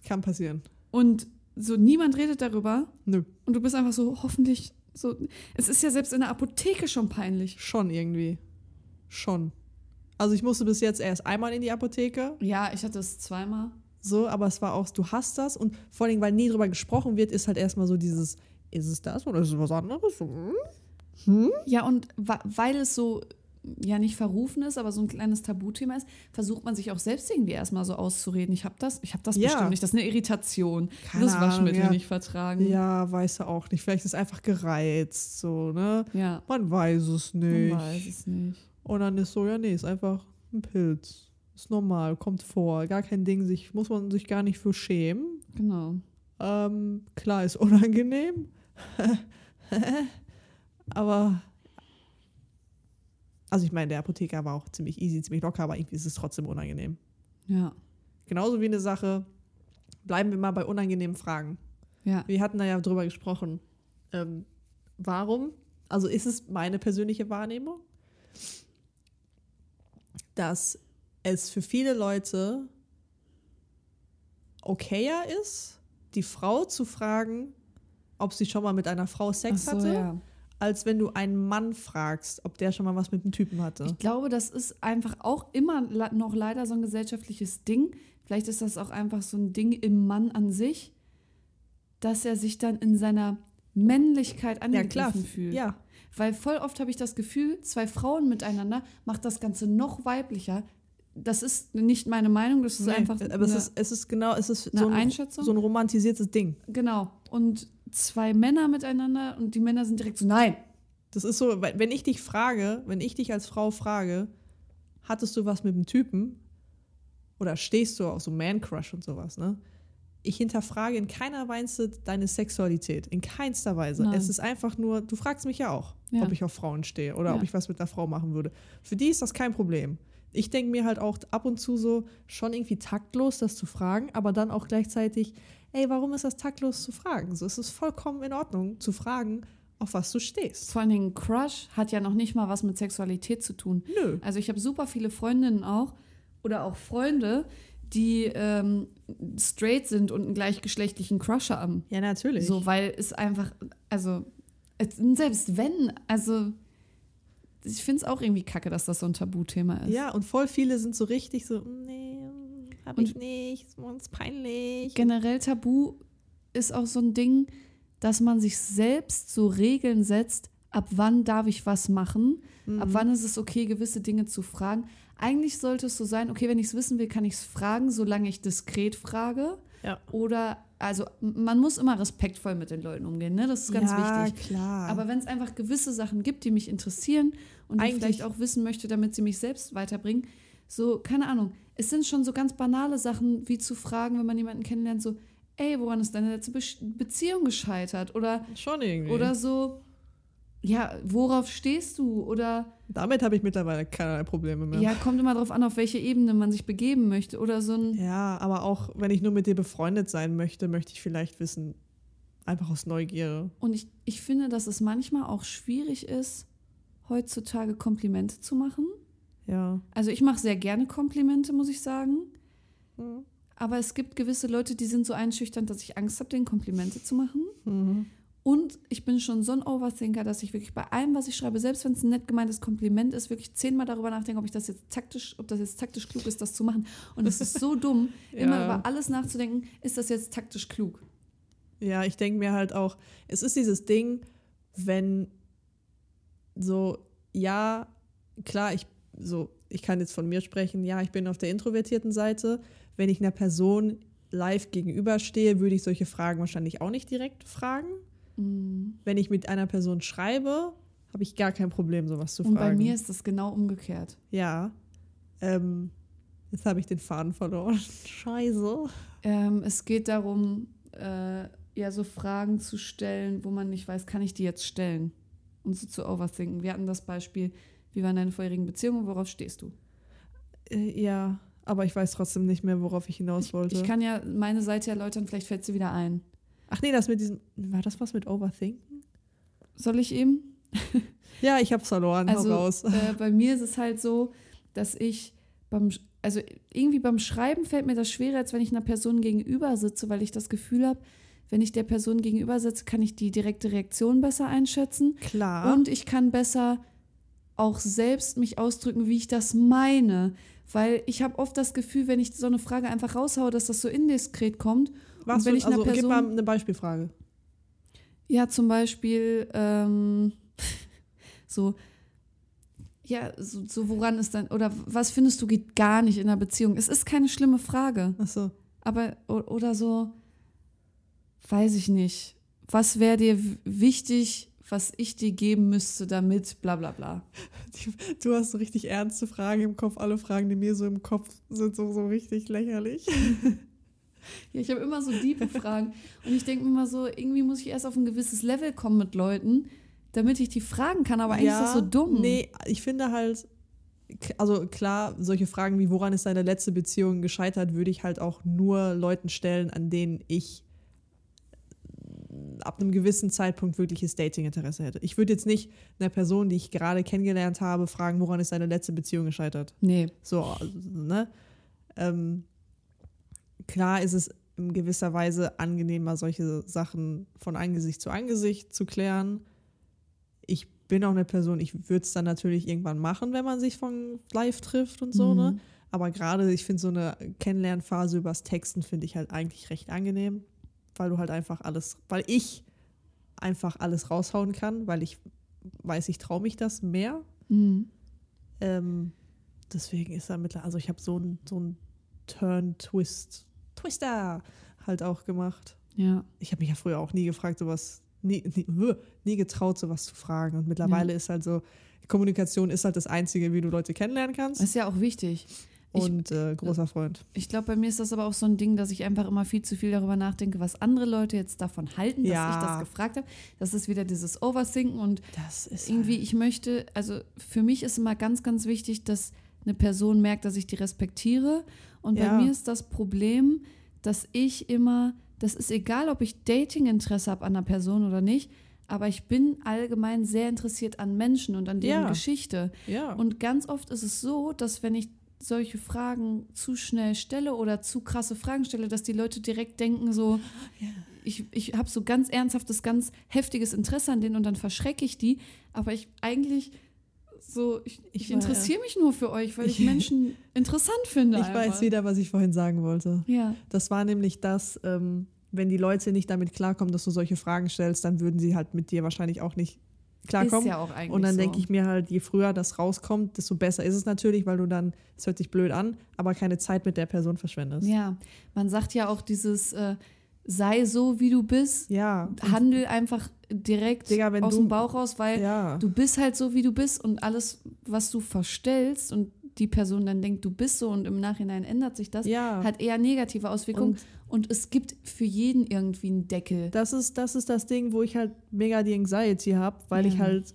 kann passieren. Und so niemand redet darüber. Nö, Und du bist einfach so, hoffentlich. So, es ist ja selbst in der Apotheke schon peinlich. schon irgendwie. Schon. Also ich musste bis jetzt erst einmal in die Apotheke, Ja, ich hatte es zweimal. so, aber es war auch, du hast das und vor allem, weil nie drüber gesprochen wird, ist halt erstmal so dieses, ist es das oder ist es was anderes? Hm? Hm? Ja, und weil es so, ja, nicht verrufen ist, aber so ein kleines Tabuthema ist, versucht man sich auch selbst irgendwie erstmal so auszureden. Ich habe das, ich habe das Ja. bestimmt nicht. Das ist eine Irritation. Keine das Waschmittel ja. nicht vertragen. Ja, weiß er auch nicht. Vielleicht ist es einfach gereizt, so, ne? Ja, Man weiß es man nicht. weiß es nicht. Und dann ist so, ja, nee, ist einfach ein Pilz. Ist normal, kommt vor. Gar kein Ding, sich, muss man sich gar nicht für schämen. Genau. Ähm, klar, ist unangenehm. Aber Also ich meine, der Apotheker war auch ziemlich easy, ziemlich locker, aber irgendwie ist es trotzdem unangenehm. Ja. Genauso wie eine Sache, bleiben wir mal bei unangenehmen Fragen. Ja. Wir hatten da ja drüber gesprochen. Ähm, warum? Also ist es meine persönliche Wahrnehmung, dass es für viele Leute okayer ist, die Frau zu fragen, ob sie schon mal mit einer Frau Sex so, hatte, ja. als wenn du einen Mann fragst, ob der schon mal was mit einem Typen hatte. Ich glaube, das ist einfach auch immer noch leider so ein gesellschaftliches Ding. Vielleicht ist das auch einfach so ein Ding im Mann an sich, dass er sich dann in seiner Männlichkeit ja, angegriffen klar. fühlt. Ja, Weil voll oft habe ich das Gefühl, zwei Frauen miteinander macht das Ganze noch weiblicher. Das ist nicht meine Meinung, das ist nee, einfach aber es eine- ist, es ist genau, es ist so ein, Einschätzung? so ein romantisiertes Ding. genau. Und zwei Männer miteinander und die Männer sind direkt so, nein. Das ist so, wenn ich dich frage, wenn ich dich als Frau frage, hattest du was mit einem Typen oder stehst du auf so Man-Crush und sowas, ne? Ich hinterfrage in keiner Weise deine Sexualität, in keinster Weise. Nein. Es ist einfach nur, du fragst mich ja auch, Ja. ob ich auf Frauen stehe oder Ja. ob ich was mit einer Frau machen würde. Für die ist das kein Problem. Ich denke mir halt auch ab und zu so, schon irgendwie taktlos, das zu fragen, aber dann auch gleichzeitig, ey, warum ist das taktlos zu fragen? So, es ist vollkommen in Ordnung zu fragen, auf was du stehst. Vor allen Dingen Crush hat ja noch nicht mal was mit Sexualität zu tun. Nö. Also ich habe super viele Freundinnen auch oder auch Freunde, die ähm, straight sind und einen gleichgeschlechtlichen Crush haben. Ja, natürlich. So, weil es einfach, also selbst wenn, also ich finde es auch irgendwie kacke, dass das so ein Tabuthema ist. Ja, und voll viele sind so richtig so, nee, hab Und- ich nicht, ist uns peinlich. Generell Tabu ist auch so ein Ding, dass man sich selbst so Regeln setzt, ab wann darf ich was machen, Mhm. ab wann ist es okay, gewisse Dinge zu fragen. Eigentlich sollte es so sein, okay, wenn ich es wissen will, kann ich es fragen, solange ich diskret frage. Ja. Oder, also man muss immer respektvoll mit den Leuten umgehen, ne? Das ist ganz ja, wichtig. klar. Aber wenn es einfach gewisse Sachen gibt, die mich interessieren und die ich vielleicht auch wissen möchte, damit sie mich selbst weiterbringen, so, keine Ahnung, es sind schon so ganz banale Sachen, wie zu fragen, wenn man jemanden kennenlernt, so, ey, woran ist deine letzte Be Beziehung gescheitert? Oder, schon irgendwie. oder so, ja, worauf stehst du? Oder, Damit habe ich mittlerweile keinerlei Probleme mehr. ja, kommt immer drauf an, auf welche Ebene man sich begeben möchte. Oder so ein, Ja, aber auch wenn ich nur mit dir befreundet sein möchte, möchte ich vielleicht wissen, einfach aus Neugierde. und ich, ich finde, dass es manchmal auch schwierig ist, heutzutage Komplimente zu machen. Ja. Also ich mache sehr gerne Komplimente, muss ich sagen. Mhm. Aber es gibt gewisse Leute, die sind so einschüchternd, dass ich Angst habe, denen Komplimente zu machen. Mhm. Und ich bin schon so ein Overthinker, dass ich wirklich bei allem, was ich schreibe, selbst wenn es ein nett gemeintes Kompliment ist, wirklich zehnmal darüber nachdenke, ob ich das jetzt taktisch, ob das jetzt taktisch klug ist, das zu machen. Und es ist so dumm, immer Ja. über alles nachzudenken, ist das jetzt taktisch klug? Ja, ich denke mir halt auch, es ist dieses Ding, wenn so, ja, klar, ich so, ich kann jetzt von mir sprechen, ja, ich bin auf der introvertierten Seite. Wenn ich einer Person live gegenüberstehe, würde ich solche Fragen wahrscheinlich auch nicht direkt fragen. Mm. Wenn ich mit einer Person schreibe, habe ich gar kein Problem, sowas zu Und bei fragen. mir ist das genau umgekehrt. ja. Ähm, jetzt habe ich den Faden verloren. Scheiße. Ähm, es geht darum, äh, ja, so Fragen zu stellen, wo man nicht weiß, kann ich die jetzt stellen? Und so zu overthinken. Wir hatten das Beispiel, wie waren deine vorherigen Beziehungen, worauf stehst du? Äh, ja, aber ich weiß trotzdem nicht mehr, worauf ich hinaus wollte. Ich kann ja meine Seite erläutern, vielleicht fällt sie wieder ein. Ach nee, das mit diesem. War das was mit Overthinken? Soll ich eben? Ja, ich hab's verloren. Also hau raus. äh, bei mir ist es halt so, dass ich beim, also irgendwie beim Schreiben fällt mir das schwerer, als wenn ich einer Person gegenüber sitze, weil ich das Gefühl habe, wenn ich der Person gegenüber sitze, kann ich die direkte Reaktion besser einschätzen Klar. und ich kann besser auch selbst mich ausdrücken, wie ich das meine. Weil ich habe oft das Gefühl, wenn ich so eine Frage einfach raushaue, dass das so indiskret kommt. Was wenn für- ich also, gib Person- mal eine Beispielfrage. Ja, zum Beispiel, ähm, so, ja, so, so woran ist dann, oder was findest du geht gar nicht in einer Beziehung? Es ist keine schlimme Frage, Achso. aber, o- oder so, weiß ich nicht. Was wäre dir wichtig, was ich dir geben müsste, damit, bla bla bla. Du hast so richtig ernste Fragen im Kopf. Alle Fragen, die mir so im Kopf sind, so, so richtig lächerlich. Ja, ich habe immer so diepe Fragen und ich denke mir immer so, irgendwie muss ich erst auf ein gewisses Level kommen mit Leuten, damit ich die fragen kann, aber eigentlich ist das so dumm. Nee, ich finde halt, also klar, solche Fragen wie, woran ist deine letzte Beziehung gescheitert, würde ich halt auch nur Leuten stellen, an denen ich ab einem gewissen Zeitpunkt wirkliches Dating-Interesse hätte. Ich würde jetzt nicht einer Person, die ich gerade kennengelernt habe, fragen, woran ist deine letzte Beziehung gescheitert. Nee. So, also, ne? Ähm, klar ist es in gewisser Weise angenehmer, solche Sachen von Angesicht zu Angesicht zu klären. Ich bin auch eine Person, ich würde es dann natürlich irgendwann machen, wenn man sich von live trifft und so, ne? Mhm. Aber gerade, ich finde so eine Kennenlernphase übers Texten finde ich halt eigentlich recht angenehm, weil du halt einfach alles, weil ich einfach alles raushauen kann, weil ich weiß, ich traue mich das mehr. Mhm. Ähm, deswegen ist er mittlerweile, also ich habe so einen so einen Turn-Twist, Twister halt auch gemacht. Ja. Ich habe mich ja früher auch nie gefragt, sowas, nie, nie, äh, nie getraut, sowas zu fragen. Und mittlerweile ist halt so, Kommunikation ist halt das Einzige, wie du Leute kennenlernen kannst. Das ist ja auch wichtig. Ich- Und äh, großer Freund. Ich glaube, bei mir ist das aber auch so ein Ding, dass ich einfach immer viel zu viel darüber nachdenke, was andere Leute jetzt davon halten, dass Ja. ich das gefragt habe. Das ist wieder dieses Overthinken und Das ist irgendwie, ich möchte, also für mich ist immer ganz, ganz wichtig, dass eine Person merkt, dass ich die respektiere. Und Ja. bei mir ist das Problem, dass ich immer, das ist egal, ob ich Dating-Interesse habe an einer Person oder nicht, aber ich bin allgemein sehr interessiert an Menschen und an deren Ja. Geschichte. ja. Und ganz oft ist es so, dass wenn ich solche Fragen zu schnell stelle oder zu krasse Fragen stelle, dass die Leute direkt denken so, ich, ich habe so ganz ernsthaftes, ganz heftiges Interesse an denen und dann verschrecke ich die. Aber ich eigentlich so, ich, ich, Ich interessiere mich nur für euch, weil ich Ich- Menschen interessant finde. ich einfach. weiß wieder, was ich vorhin sagen wollte. Ja, Das war nämlich das, ähm, wenn die Leute nicht damit klarkommen, dass du solche Fragen stellst, dann würden sie halt mit dir wahrscheinlich auch nicht klarkommen. ist ja auch eigentlich Und dann so. denke ich mir halt, je früher das rauskommt, desto besser ist es natürlich, weil du dann, es hört sich blöd an, aber keine Zeit mit der Person verschwendest. Ja, man sagt ja auch dieses, äh, sei so, wie du bist, Ja. handel einfach direkt Digga, aus dem Bauch raus, weil ja. du bist halt so, wie du bist und alles, was du verstellst und die Person dann denkt, du bist so und im Nachhinein ändert sich das, ja. hat eher negative Auswirkungen Und und, es gibt für jeden irgendwie einen Deckel. das ist, das ist das Ding, wo ich halt mega die Anxiety habe, weil Ja. ich halt,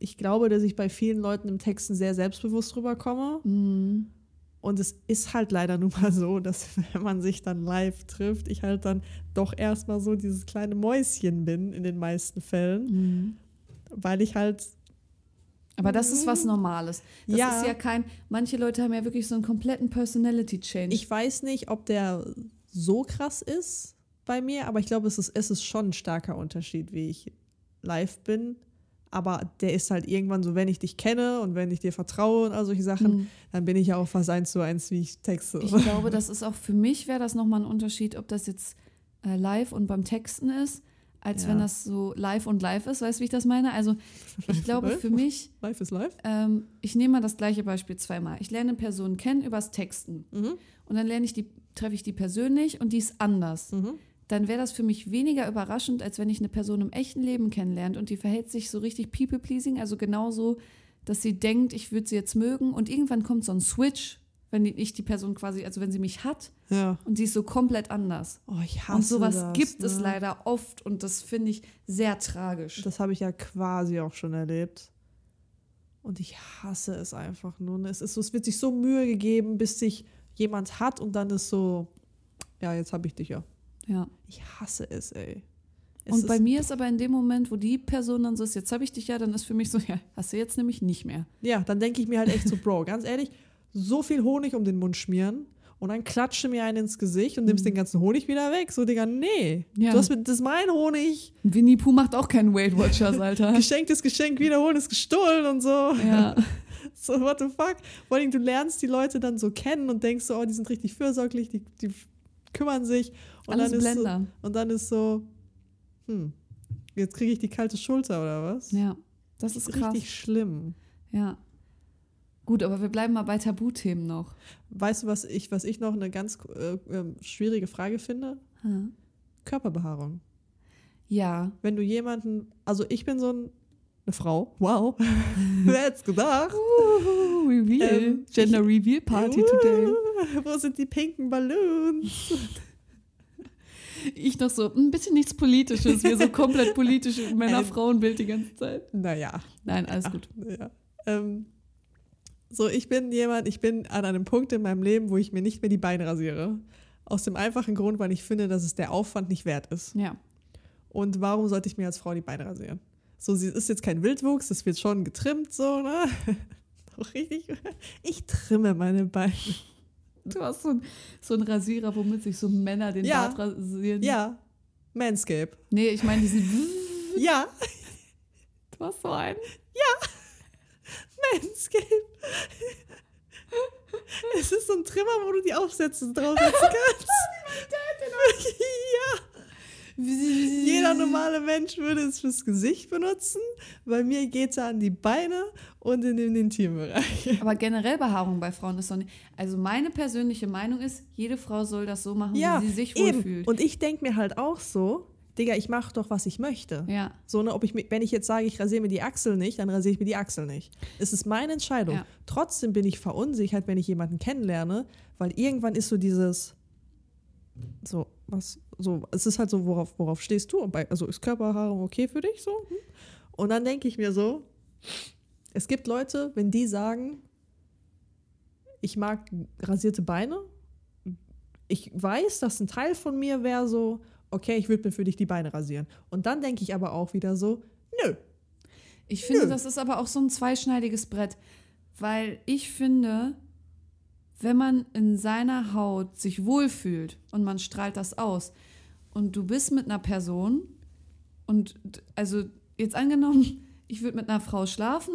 ich glaube, dass ich bei vielen Leuten im Texten sehr selbstbewusst rüberkomme. Mhm. Und es ist halt leider nun mal so, dass wenn man sich dann live trifft, ich halt dann doch erstmal so dieses kleine Mäuschen bin in den meisten Fällen, Mhm. weil ich halt Aber das ist was Normales. Das Ja. ist ja kein, manche Leute haben ja wirklich so einen kompletten Personality Change. Ich weiß nicht, ob der so krass ist bei mir, aber ich glaube, es ist, es ist schon ein starker Unterschied, wie ich live bin. Aber der ist halt irgendwann so, wenn ich dich kenne und wenn ich dir vertraue und all solche Sachen, Mhm. dann bin ich ja auch fast eins zu eins, wie ich texte. Ich glaube, das ist auch für mich wäre das nochmal ein Unterschied, ob das jetzt äh, live und beim Texten ist, als Ja. wenn das so live und live ist. Weißt du, wie ich das meine? Also ich glaube Live? für mich, live ist live. ähm, ich nehme mal das gleiche Beispiel zweimal. Ich lerne eine Person kennen übers Texten Mhm. und dann lerne ich die, treffe ich die persönlich und die ist anders. Mhm. Dann wäre das für mich weniger überraschend, als wenn ich eine Person im echten Leben kennenlernt und die verhält sich so richtig people-pleasing, also genauso, dass sie denkt, ich würde sie jetzt mögen und irgendwann kommt so ein Switch, wenn ich die Person quasi, also wenn sie mich hat Ja. und sie ist so komplett anders. Oh, ich hasse Und sowas das, gibt es ne? leider oft und das finde ich sehr tragisch. Das habe ich ja quasi auch schon erlebt. Und ich hasse es einfach nur. ne? Es, ist so, es wird sich so Mühe gegeben, bis sich jemand hat und dann ist so, ja, jetzt habe ich dich ja. Ja. Ich hasse es, ey. Es Und bei mir ist aber in dem Moment, wo die Person dann so ist, jetzt habe ich dich ja, dann ist für mich so, ja, hast du jetzt nämlich nicht mehr. Ja, dann denke ich mir halt echt so, Bro, ganz ehrlich, so viel Honig um den Mund schmieren und dann klatsche mir einen ins Gesicht und nimmst den ganzen Honig wieder weg. So, Digga, nee. Mhm. Ja. Du hast mit, das ist mein Honig. Winnie Pooh macht auch keinen Weight Watchers, Alter. Geschenktes Geschenk wiederholen ist gestohlen und so. ja. So, what the fuck? Vor allem, du lernst die Leute dann so kennen und denkst so, oh, die sind richtig fürsorglich, die, die kümmern sich. Und Alles dann ist Blender. So, und dann ist so, hm, jetzt kriege ich die kalte Schulter oder was? Ja. Das ist krass. richtig schlimm. Ja. Gut, aber wir bleiben mal bei Tabuthemen noch. Weißt du, was ich, was ich noch eine ganz äh, ähm, schwierige Frage finde? Hm. Körperbehaarung. Ja. Wenn du jemanden, also ich bin so ein, eine Frau, wow, wer hätte gedacht? Uh, Reveal. Ähm, Gender Reveal Party Uh, today. Wo sind die pinken Balloons? Ich noch so, ein bisschen nichts Politisches, wir so komplett politische Männer-Frauen-Bild die ganze Zeit. Naja. Nein, alles gut. Ja. Ähm, so, ich bin jemand, ich bin an einem Punkt in meinem Leben, wo ich mir nicht mehr die Beine rasiere. Aus dem einfachen Grund, weil ich finde, dass es der Aufwand nicht wert ist. Ja. Und warum sollte ich mir als Frau die Beine rasieren? So, sie ist jetzt kein Wildwuchs, das wird schon getrimmt, so, ne? Auch richtig. Ich trimme meine Beine. Du hast so, ein, so einen Rasierer, womit sich so Männer den Ja. Bart rasieren. Ja. Manscape. Nee, ich meine diesen. Ja. Du hast so einen. Manscape. Es ist so ein Trimmer, wo du die Aufsätze draufsetzen kannst. ja. Jeder normale Mensch würde es fürs Gesicht benutzen. Bei mir geht es an die Beine und in den Intimbereich. Aber generell Behaarung bei Frauen ist doch nicht. Also meine persönliche Meinung ist, jede Frau soll das so machen, Ja, wie sie sich eben. wohlfühlt. Und ich denke mir halt auch so, Digga, ich mache doch, was ich möchte. ja. So, ne, ob ich, wenn ich jetzt sage, ich rasiere mir die Achsel nicht, dann rasiere ich mir die Achsel nicht. Es ist meine Entscheidung. Ja. Trotzdem bin ich verunsichert, wenn ich jemanden kennenlerne, weil irgendwann ist so dieses, so, was, so, es ist halt so, worauf, worauf stehst du? Bei- Also ist Körperbehaarung okay für dich so? Hm? Und dann denke ich mir so, es gibt Leute, wenn die sagen, ich mag rasierte Beine, ich weiß, dass ein Teil von mir wäre so, okay, ich würde mir für dich die Beine rasieren. Und dann denke ich aber auch wieder so, nö. Ich finde, Nö. das ist aber auch so ein zweischneidiges Brett, weil ich finde, wenn man in seiner Haut sich wohlfühlt und man strahlt das aus und du bist mit einer Person und also jetzt angenommen, ich würde mit einer Frau schlafen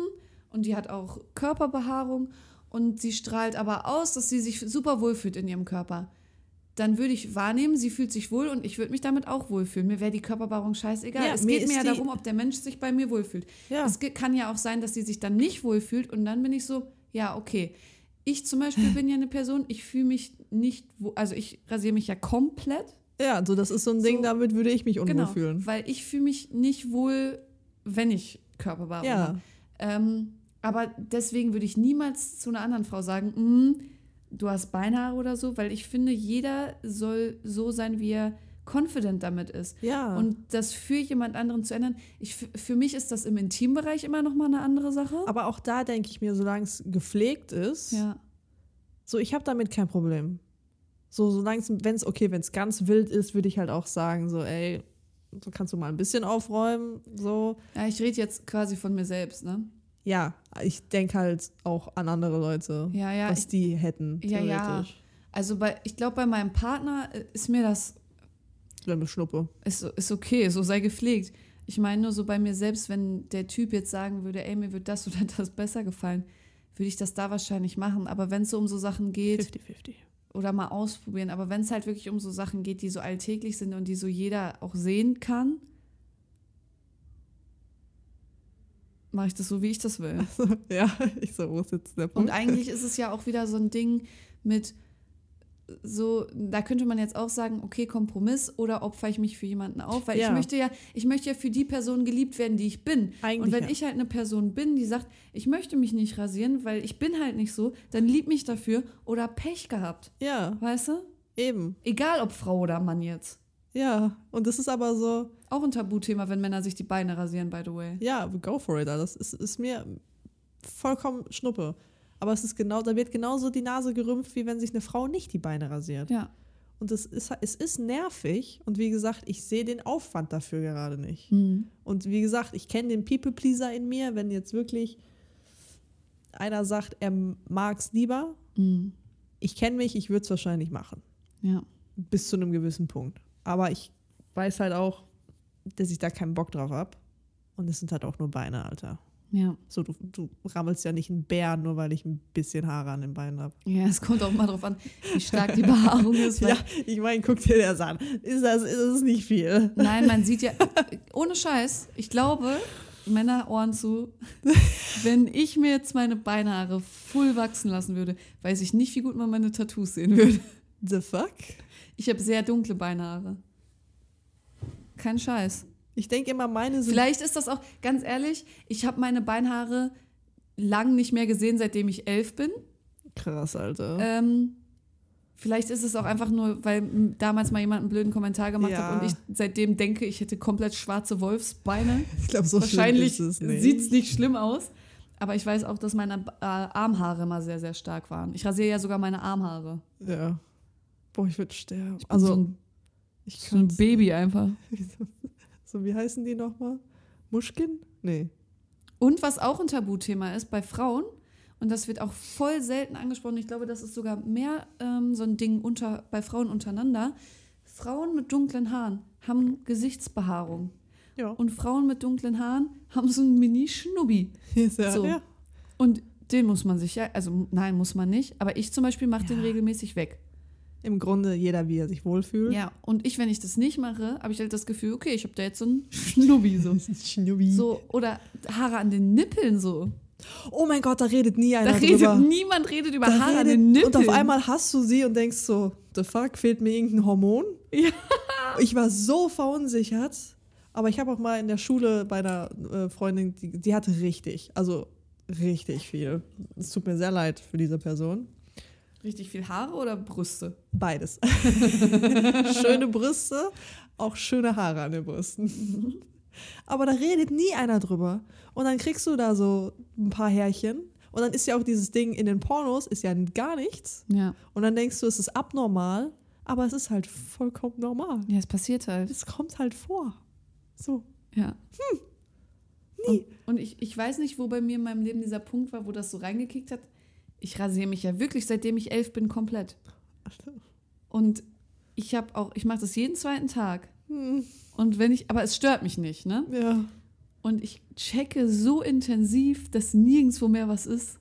und die hat auch Körperbehaarung und sie strahlt aber aus, dass sie sich super wohlfühlt in ihrem Körper. Dann würde ich wahrnehmen, sie fühlt sich wohl und ich würde mich damit auch wohlfühlen. Mir wäre die Körperbehaarung scheißegal. Ja, es mir geht mir ja darum, ob der Mensch sich bei mir wohlfühlt. Ja. Es kann ja auch sein, dass sie sich dann nicht wohlfühlt und dann bin ich so, ja, okay. Ich zum Beispiel bin ja eine Person, ich fühle mich nicht, also ich rasiere mich ja komplett. Ja, also das ist so ein Ding, So. damit würde ich mich unwohl Genau, fühlen. weil ich fühle mich nicht wohl, wenn ich Ja. habe. Ähm, aber deswegen würde ich niemals zu einer anderen Frau sagen, "Mm, du hast Beinhaare oder so, weil ich finde, jeder soll so sein, wie er confident damit ist. Ja. Und das für jemand anderen zu ändern, ich, für mich ist das im Intimbereich immer noch mal eine andere Sache. aber auch da denke ich mir, solange es gepflegt ist, ja. so ich habe damit kein Problem. So, solange es, wenn es, okay, wenn es ganz wild ist, würde ich halt auch sagen, so, ey, so kannst du mal ein bisschen aufräumen, so. ja, ich rede jetzt quasi von mir selbst, ne? Ja, ich denke halt auch an andere Leute, Ja, ja. was Ich, die hätten, Ja, ja. theoretisch. also bei, ich glaube, bei meinem Partner äh, ist mir das wir Schnuppe. ist, ist okay, so sei gepflegt. Ich meine nur so bei mir selbst, wenn der Typ jetzt sagen würde, ey, mir wird das oder das besser gefallen, würde ich das da wahrscheinlich machen. Aber wenn es so um so Sachen geht, 50-50. Oder mal ausprobieren, aber wenn es halt wirklich um so Sachen geht, die so alltäglich sind und die so jeder auch sehen kann, mache ich das so, wie ich das will. ja, ich so, wo ist jetzt der Und Punkt? eigentlich ist es ja auch wieder so ein Ding mit so, da könnte man jetzt auch sagen, okay, Kompromiss oder opfer ich mich für jemanden auf, weil Ja. ich möchte ja, ich möchte ja für die Person geliebt werden, die ich bin. Eigentlich Und wenn ja. ich halt eine Person bin, die sagt, ich möchte mich nicht rasieren, weil ich bin halt nicht so, dann lieb mich dafür oder Pech gehabt, Ja, weißt du? eben. Egal ob Frau oder Mann jetzt. Ja, und das ist aber so, Auch ein Tabuthema, wenn Männer sich die Beine rasieren, by the way. ja, go for it. Das ist, ist mir vollkommen Schnuppe. Aber es ist genau, da wird genauso die Nase gerümpft, wie wenn sich eine Frau nicht die Beine rasiert. Ja. Und es ist, es ist nervig. Und wie gesagt, ich sehe den Aufwand dafür gerade nicht. Mhm. Und wie gesagt, ich kenne den People-Pleaser in mir, wenn jetzt wirklich einer sagt, er mag es lieber. Mhm. Ich kenne mich, ich würde es wahrscheinlich machen. Ja. Bis zu einem gewissen Punkt. Aber ich weiß halt auch, dass ich da keinen Bock drauf habe. Und es sind halt auch nur Beine, Alter. Ja. So, du, du rammelst ja nicht einen Bär, nur weil ich ein bisschen Haare an den Beinen habe. Ja, es kommt auch mal drauf an, wie stark die Behaarung ist. Ja, ich meine, guck dir das an. Ist das, ist das nicht viel? Nein, man sieht ja, ohne Scheiß, ich glaube, Männer Ohren zu, wenn ich mir jetzt meine Beinhaare full wachsen lassen würde, weiß ich nicht, wie gut man meine Tattoos sehen würde. The fuck? Ich habe sehr dunkle Beinhaare. Kein Scheiß. Ich denke immer, meine sind. Vielleicht ist das auch, ganz ehrlich, ich habe meine Beinhaare lang nicht mehr gesehen, seitdem ich elf bin. Krass, Alter. Ähm, Vielleicht ist es auch einfach nur, weil damals mal jemand einen blöden Kommentar gemacht Ja. hat und ich seitdem denke, ich hätte komplett schwarze Wolfsbeine. Ich glaube, so Wahrscheinlich schlimm ist es nicht. sieht es nicht schlimm aus. Aber ich weiß auch, dass meine äh, Armhaare immer sehr, sehr stark waren. Ich rasiere ja sogar meine Armhaare. Ja. Boah, ich würde sterben. Ich bin so also, ein, ich so ein Baby einfach. So, wie heißen die nochmal? Muschkin? Nee. Und was auch ein Tabuthema ist bei Frauen, und das wird auch voll selten angesprochen, ich glaube, das ist sogar mehr ähm, so ein Ding unter, bei Frauen untereinander. Frauen mit dunklen Haaren haben Gesichtsbehaarung. Ja. Und Frauen mit dunklen Haaren haben so einen Mini-Schnubbi. Ja, So. ja. Und den muss man sich ja, also nein, muss man nicht, aber ich zum Beispiel mache den Ja. regelmäßig weg. Im Grunde jeder, wie er sich wohlfühlt. Ja, und ich, wenn ich das nicht mache, habe ich halt das Gefühl, okay, ich habe da jetzt so einen Schnubbi so. Schnubbi. so. Oder Haare an den Nippeln so. Oh mein Gott, da redet nie Da einer redet drüber. niemand redet über Da Haare an redet- den Nippeln. Und auf einmal hast du sie und denkst so, the fuck, fehlt mir irgendein Hormon? Ja. Ich war so verunsichert. Aber ich habe auch mal in der Schule bei einer äh, Freundin, die, die hatte richtig, also richtig viel. Es tut mir sehr leid für diese Person. Richtig viel Haare oder Brüste? Beides. schöne Brüste, auch schöne Haare an den Brüsten. Aber da redet nie einer drüber. Und dann kriegst du da so ein paar Härchen. Und dann ist ja auch dieses Ding in den Pornos, ist ja gar nichts. Ja. Und dann denkst du, es ist abnormal, aber es ist halt vollkommen normal. Ja, es passiert halt. Es kommt halt vor. So. Ja. Nie. Und, und ich, ich weiß nicht, wo bei mir in meinem Leben dieser Punkt war, wo das so reingekickt hat. Ich rasiere mich ja wirklich, seitdem ich elf bin, komplett. Und ich habe auch, ich mache das jeden zweiten Tag. Hm, Und wenn ich, aber es stört mich nicht, ne? ja. Und ich checke so intensiv, dass nirgendwo mehr was ist.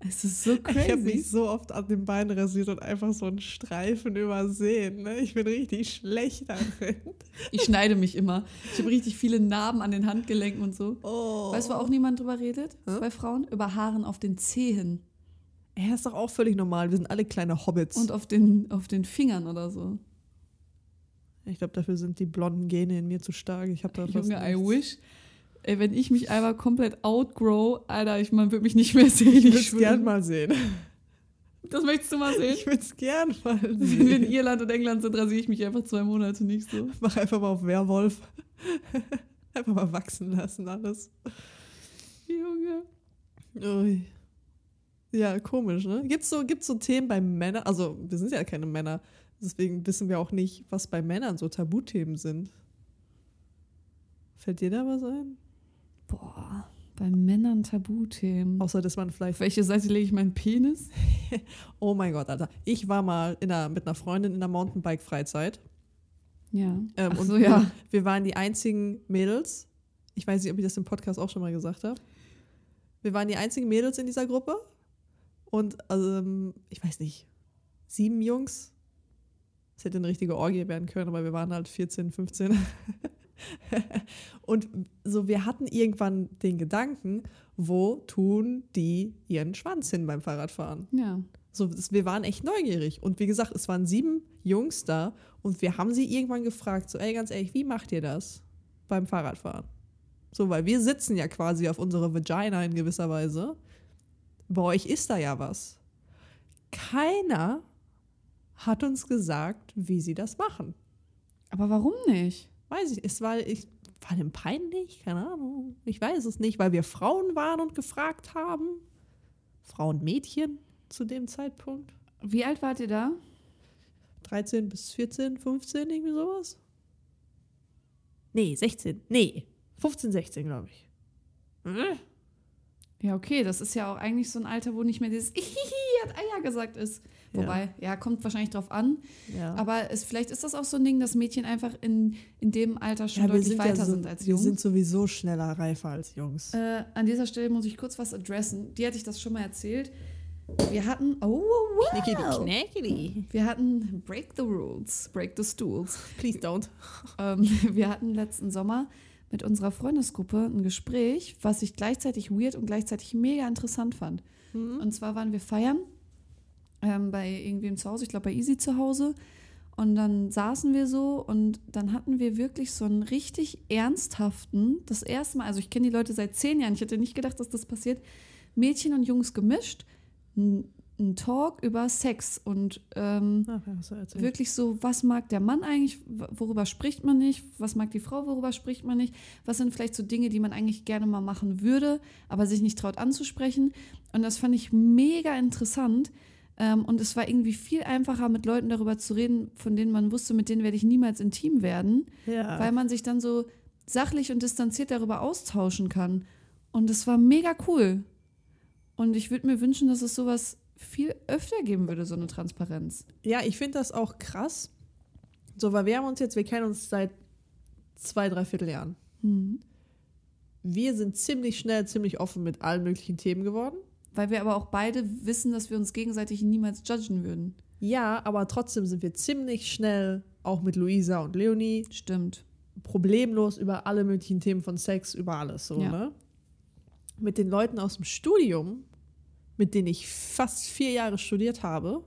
Es ist so Ich habe mich crazy. so oft an den Beinen rasiert und einfach so einen Streifen übersehen. Ne? Ich bin richtig schlecht darin. Ich schneide mich immer. Ich habe richtig viele Narben an den Handgelenken und so. Oh. Weißt du, wo auch niemand drüber redet? Hä? Bei Frauen? Über Haaren auf den Zehen Er ist doch auch völlig normal. Wir sind alle kleine Hobbits. und auf den, auf den Fingern oder so. ich glaube, dafür sind die blonden Gene in mir zu stark. Ich habe da Junge, I wish. Ey, wenn ich mich einmal komplett outgrow, Alter, ich man würde mich nicht mehr sehen. Ich würde es gern mal sehen. Das möchtest du mal sehen? Ich würde es gern mal Wenn wir in sehen. Irland und England sind, rasiere ich mich einfach zwei Monate nicht so. Mach einfach mal auf Werwolf. einfach mal wachsen lassen alles. Junge. Ui. Ja, komisch, ne? Gibt's so, gibt's so Themen bei Männern? Also, wir sind ja keine Männer. Deswegen wissen wir auch nicht, was bei Männern so Tabuthemen sind. Fällt dir da was ein? Boah, bei Männern Tabuthemen. Außer, dass man Auf vielleicht. welche Seite lege ich meinen Penis? Oh mein Gott, Alter. Ich war mal in einer, mit einer Freundin in einer Mountainbike-Freizeit. Ja. Ähm, und so, wir, ja. wir waren die einzigen Mädels. Ich weiß nicht, ob ich das im Podcast auch schon mal gesagt habe. Wir waren die einzigen Mädels in dieser Gruppe. Und ähm, ich weiß nicht, sieben Jungs. Es hätte eine richtige Orgie werden können, aber wir waren halt 14, 15. und so, wir hatten irgendwann den Gedanken, wo tun die ihren Schwanz hin beim Fahrradfahren? Ja. So, wir waren echt neugierig. Und wie gesagt, es waren sieben Jungs da und wir haben sie irgendwann gefragt, so, ey, ganz ehrlich, wie macht ihr das beim Fahrradfahren? So, weil wir sitzen ja quasi auf unsere Vagina in gewisser Weise. Bei euch ist da ja was. Keiner hat uns gesagt, wie sie das machen. Aber warum nicht? Weiß ich, es war, ich, war dem peinlich? Keine Ahnung. Ich weiß es nicht, weil wir Frauen waren und gefragt haben. Frauen, Mädchen zu dem Zeitpunkt. Wie alt wart ihr da? 13 bis 14, 15, irgendwie sowas? Nee, 16. Nee, 15, 16, glaube ich. Hm? Ja, okay, das ist ja auch eigentlich so ein Alter, wo nicht mehr dieses Ihihi hat Eier gesagt ist. Ja. Wobei, ja, kommt wahrscheinlich drauf an. Ja. Aber es, vielleicht ist das auch so ein Ding, dass Mädchen einfach in, in dem Alter schon ja, wir deutlich sind weiter ja so, sind als Wir Jungs. sind sowieso schneller reifer als Jungs. Äh, an dieser Stelle muss ich kurz was adressen. Die hatte ich das schon mal erzählt. Wir hatten, oh, wow. Knackity. Wir hatten Break the Rules, Break the Stools. Please don't. Ähm, wir hatten letzten Sommer mit unserer Freundesgruppe ein Gespräch, was ich gleichzeitig weird und gleichzeitig mega interessant fand. Mhm. Und zwar waren wir feiern ähm, bei irgendwem zu Hause, ich glaube bei Easy zu Hause. Und dann saßen wir so und dann hatten wir wirklich so einen richtig ernsthaften, das erste Mal, also ich kenne die Leute seit zehn Jahren, ich hätte nicht gedacht, dass das passiert, Mädchen und Jungs gemischt, ein Talk über Sex und ähm, Ach, ja, wirklich so, was mag der Mann eigentlich, worüber spricht man nicht, was mag die Frau, worüber spricht man nicht, was sind vielleicht so Dinge, die man eigentlich gerne mal machen würde, aber sich nicht traut anzusprechen. Und das fand ich mega interessant. Ähm, und es war irgendwie viel einfacher, mit Leuten darüber zu reden, von denen man wusste, mit denen werde ich niemals intim werden, Ja. weil man sich dann so sachlich und distanziert darüber austauschen kann. Und es war mega cool. Und ich würde mir wünschen, dass es sowas viel öfter geben würde, so eine Transparenz. Ja, ich finde das auch krass. So, weil wir haben uns jetzt, wir kennen uns seit zwei, dreiviertel Jahren. Mhm. Wir sind ziemlich schnell, ziemlich offen mit allen möglichen Themen geworden. Weil wir aber auch beide wissen, dass wir uns gegenseitig niemals judgen würden. Ja, aber trotzdem sind wir ziemlich schnell, auch mit Luisa und Leonie, Stimmt. problemlos über alle möglichen Themen von Sex, über alles so, Ja. ne? Mit den Leuten aus dem Studium, mit denen ich fast vier Jahre studiert habe,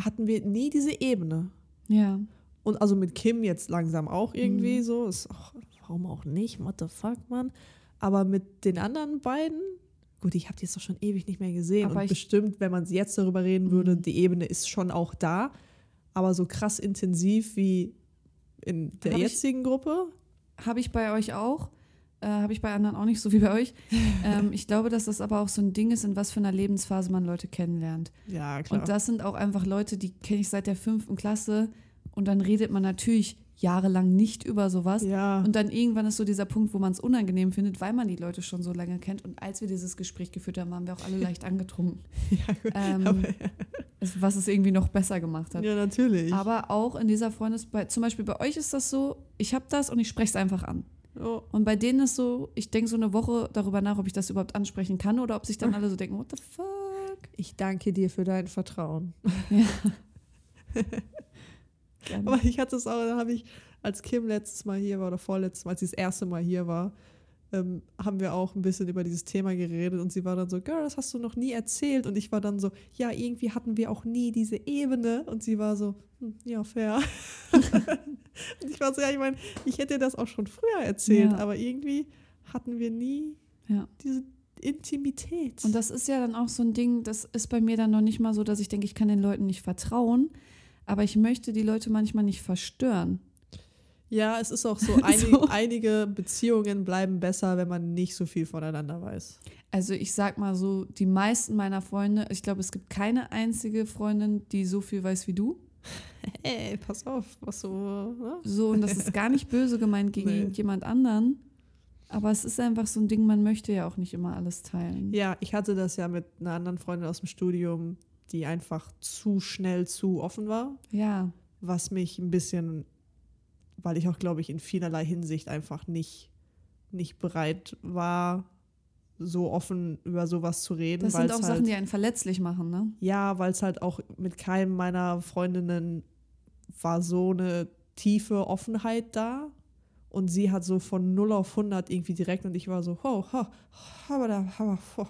hatten wir nie diese Ebene. Ja. Und also mit Kim jetzt langsam auch irgendwie Mhm. so. Ist auch, warum auch nicht? What the fuck, Mann? Aber mit den anderen beiden, gut, ich habe die jetzt doch schon ewig nicht mehr gesehen. Aber und ich- bestimmt, wenn man jetzt darüber reden würde, Mhm. die Ebene ist schon auch da. Aber so krass intensiv wie in der Hab ich- jetzigen Gruppe. Habe ich bei euch auch. Äh, Habe ich bei anderen auch nicht so wie bei euch. ähm, ich glaube, dass das aber auch so ein Ding ist, in was für einer Lebensphase man Leute kennenlernt. Ja, klar. Und das sind auch einfach Leute, die kenne ich seit der fünften Klasse. Und dann redet man natürlich jahrelang nicht über sowas. ja. Und dann irgendwann ist so dieser Punkt, wo man es unangenehm findet, weil man die Leute schon so lange kennt. Und als wir dieses Gespräch geführt haben, waren wir auch alle leicht angetrunken. ja, gut. Ähm, Aber- es- was es irgendwie noch besser gemacht hat. ja, natürlich. Aber auch in dieser Freundes, bei, zum Beispiel bei euch ist das so, ich habe das und ich spreche es einfach an. oh, Und bei denen ist so, ich denke so eine Woche darüber nach, ob ich das überhaupt ansprechen kann oder ob sich dann alle so denken, what the fuck? ich danke dir für dein Vertrauen. Gerne. Aber ich hatte es auch, da habe ich, als Kim letztes Mal hier war oder vorletztes Mal, als sie das erste Mal hier war, ähm, haben wir auch ein bisschen über dieses Thema geredet und sie war dann so, Girl, das hast du noch nie erzählt. Und ich war dann so, ja, irgendwie hatten wir auch nie diese Ebene. Und sie war so, hm, ja, fair. und ich war so, ja, ich meine, ich hätte das auch schon früher erzählt, Ja. aber irgendwie hatten wir nie Ja. diese Intimität. Und das ist ja dann auch so ein Ding, das ist bei mir dann noch nicht mal so, dass ich denke, ich kann den Leuten nicht vertrauen, aber ich möchte die Leute manchmal nicht verstören. ja, es ist auch so, einig, So. einige Beziehungen bleiben besser, wenn man nicht so viel voneinander weiß. Also ich sag mal so, die meisten meiner Freunde, ich glaube, es gibt keine einzige Freundin, die so viel weiß wie du. Ey, pass auf, was so, ne? So, und das ist gar nicht böse gemeint gegen Nee. irgendjemand anderen. Aber es ist einfach so ein Ding, man möchte ja auch nicht immer alles teilen. Ja, ich hatte das ja mit einer anderen Freundin aus dem Studium, die einfach zu schnell zu offen war, Ja, was mich ein bisschen, weil ich auch, glaube ich, in vielerlei Hinsicht einfach nicht, nicht bereit war, so offen über sowas zu reden. das sind auch halt, Sachen, die einen verletzlich machen, ne? Ja, weil es halt auch mit keinem meiner Freundinnen war so eine tiefe Offenheit da. Und sie hat so von 0 auf 100 irgendwie direkt und ich war so, ho, ho, aber da, aber, ho,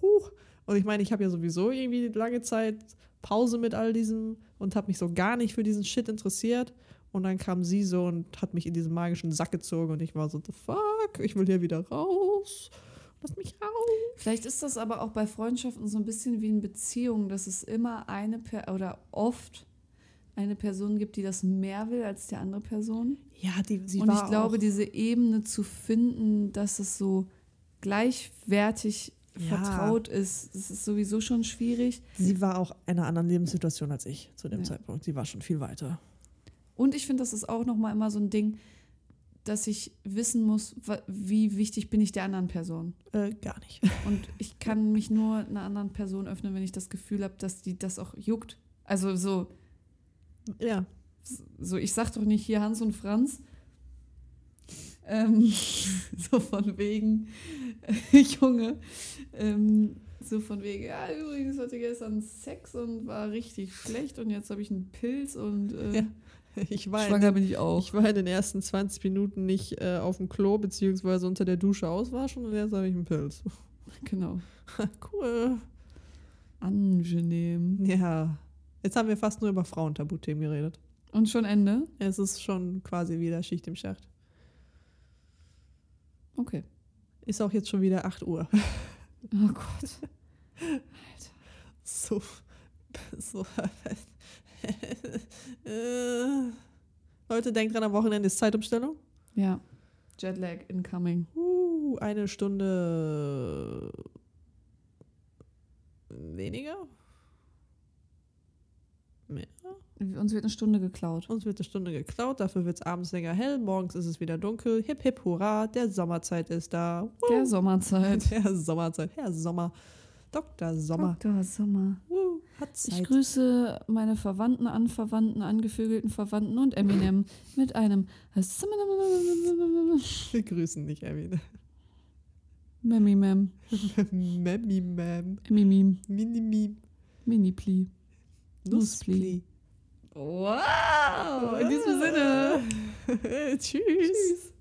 huh. Und ich meine, ich habe ja sowieso irgendwie lange Zeit Pause mit all diesem und habe mich so gar nicht für diesen Shit interessiert. Und dann kam sie so und hat mich in diesen magischen Sack gezogen und ich war so, the fuck, ich will hier wieder raus. Lass mich raus. Vielleicht ist das aber auch bei Freundschaften so ein bisschen wie in Beziehungen, dass es immer eine per oder oft eine Person gibt, die das mehr will als die andere Person. Ja, die, sie Und ich glaube, diese Ebene zu finden, dass es so gleichwertig Ja. vertraut ist, das ist sowieso schon schwierig. Sie war auch in einer anderen Lebenssituation als ich zu dem Ja. Zeitpunkt. Sie war schon viel weiter. Und ich finde, das ist auch nochmal immer so ein Ding, dass ich wissen muss, wie wichtig bin ich der anderen Person. Äh, gar nicht. Und ich kann mich nur einer anderen Person öffnen, wenn ich das Gefühl habe, dass die das auch juckt. Also so, ja. so ich sag doch nicht hier Hans und Franz. Ähm, so von wegen, Junge, ähm, so von wegen, ja, übrigens hatte gestern Sex und war richtig schlecht und jetzt habe ich einen Pilz und äh, Ja, Ich war, in schwanger den, bin ich auch. ich war in den ersten 20 Minuten nicht äh, auf dem Klo, beziehungsweise unter der Dusche auswaschen und jetzt habe ich einen Pilz. Genau. cool. Angenehm. Ja. Jetzt haben wir fast nur über Frauentabuthemen geredet. Und schon Ende? Es ist schon quasi wieder Schicht im Schacht. Okay. Ist auch jetzt schon wieder 8 Uhr. Oh Gott. So. so. Äh, Leute, denkt dran, am Wochenende ist Zeitumstellung. Ja. Jetlag incoming. Uh, eine Stunde weniger? Mehr? Uns wird eine Stunde geklaut. Uns wird eine Stunde geklaut, dafür wird es abends länger hell, morgens ist es wieder dunkel. Hip, hip, hurra, der Sommerzeit ist da. Der Sommerzeit. Der Sommerzeit, Herr Sommer. Dr. Sommer. Dr. Sommer. Hat Ich grüße meine Verwandten, Anverwandten, angevögelten Verwandten und Eminem mit einem Wir grüßen dich, Emmy. Memimem. Memmi, Mem. Emimim. Minimi. Mini-Pli. Nusspli. Wow! In diesem Sinne. Tschüss.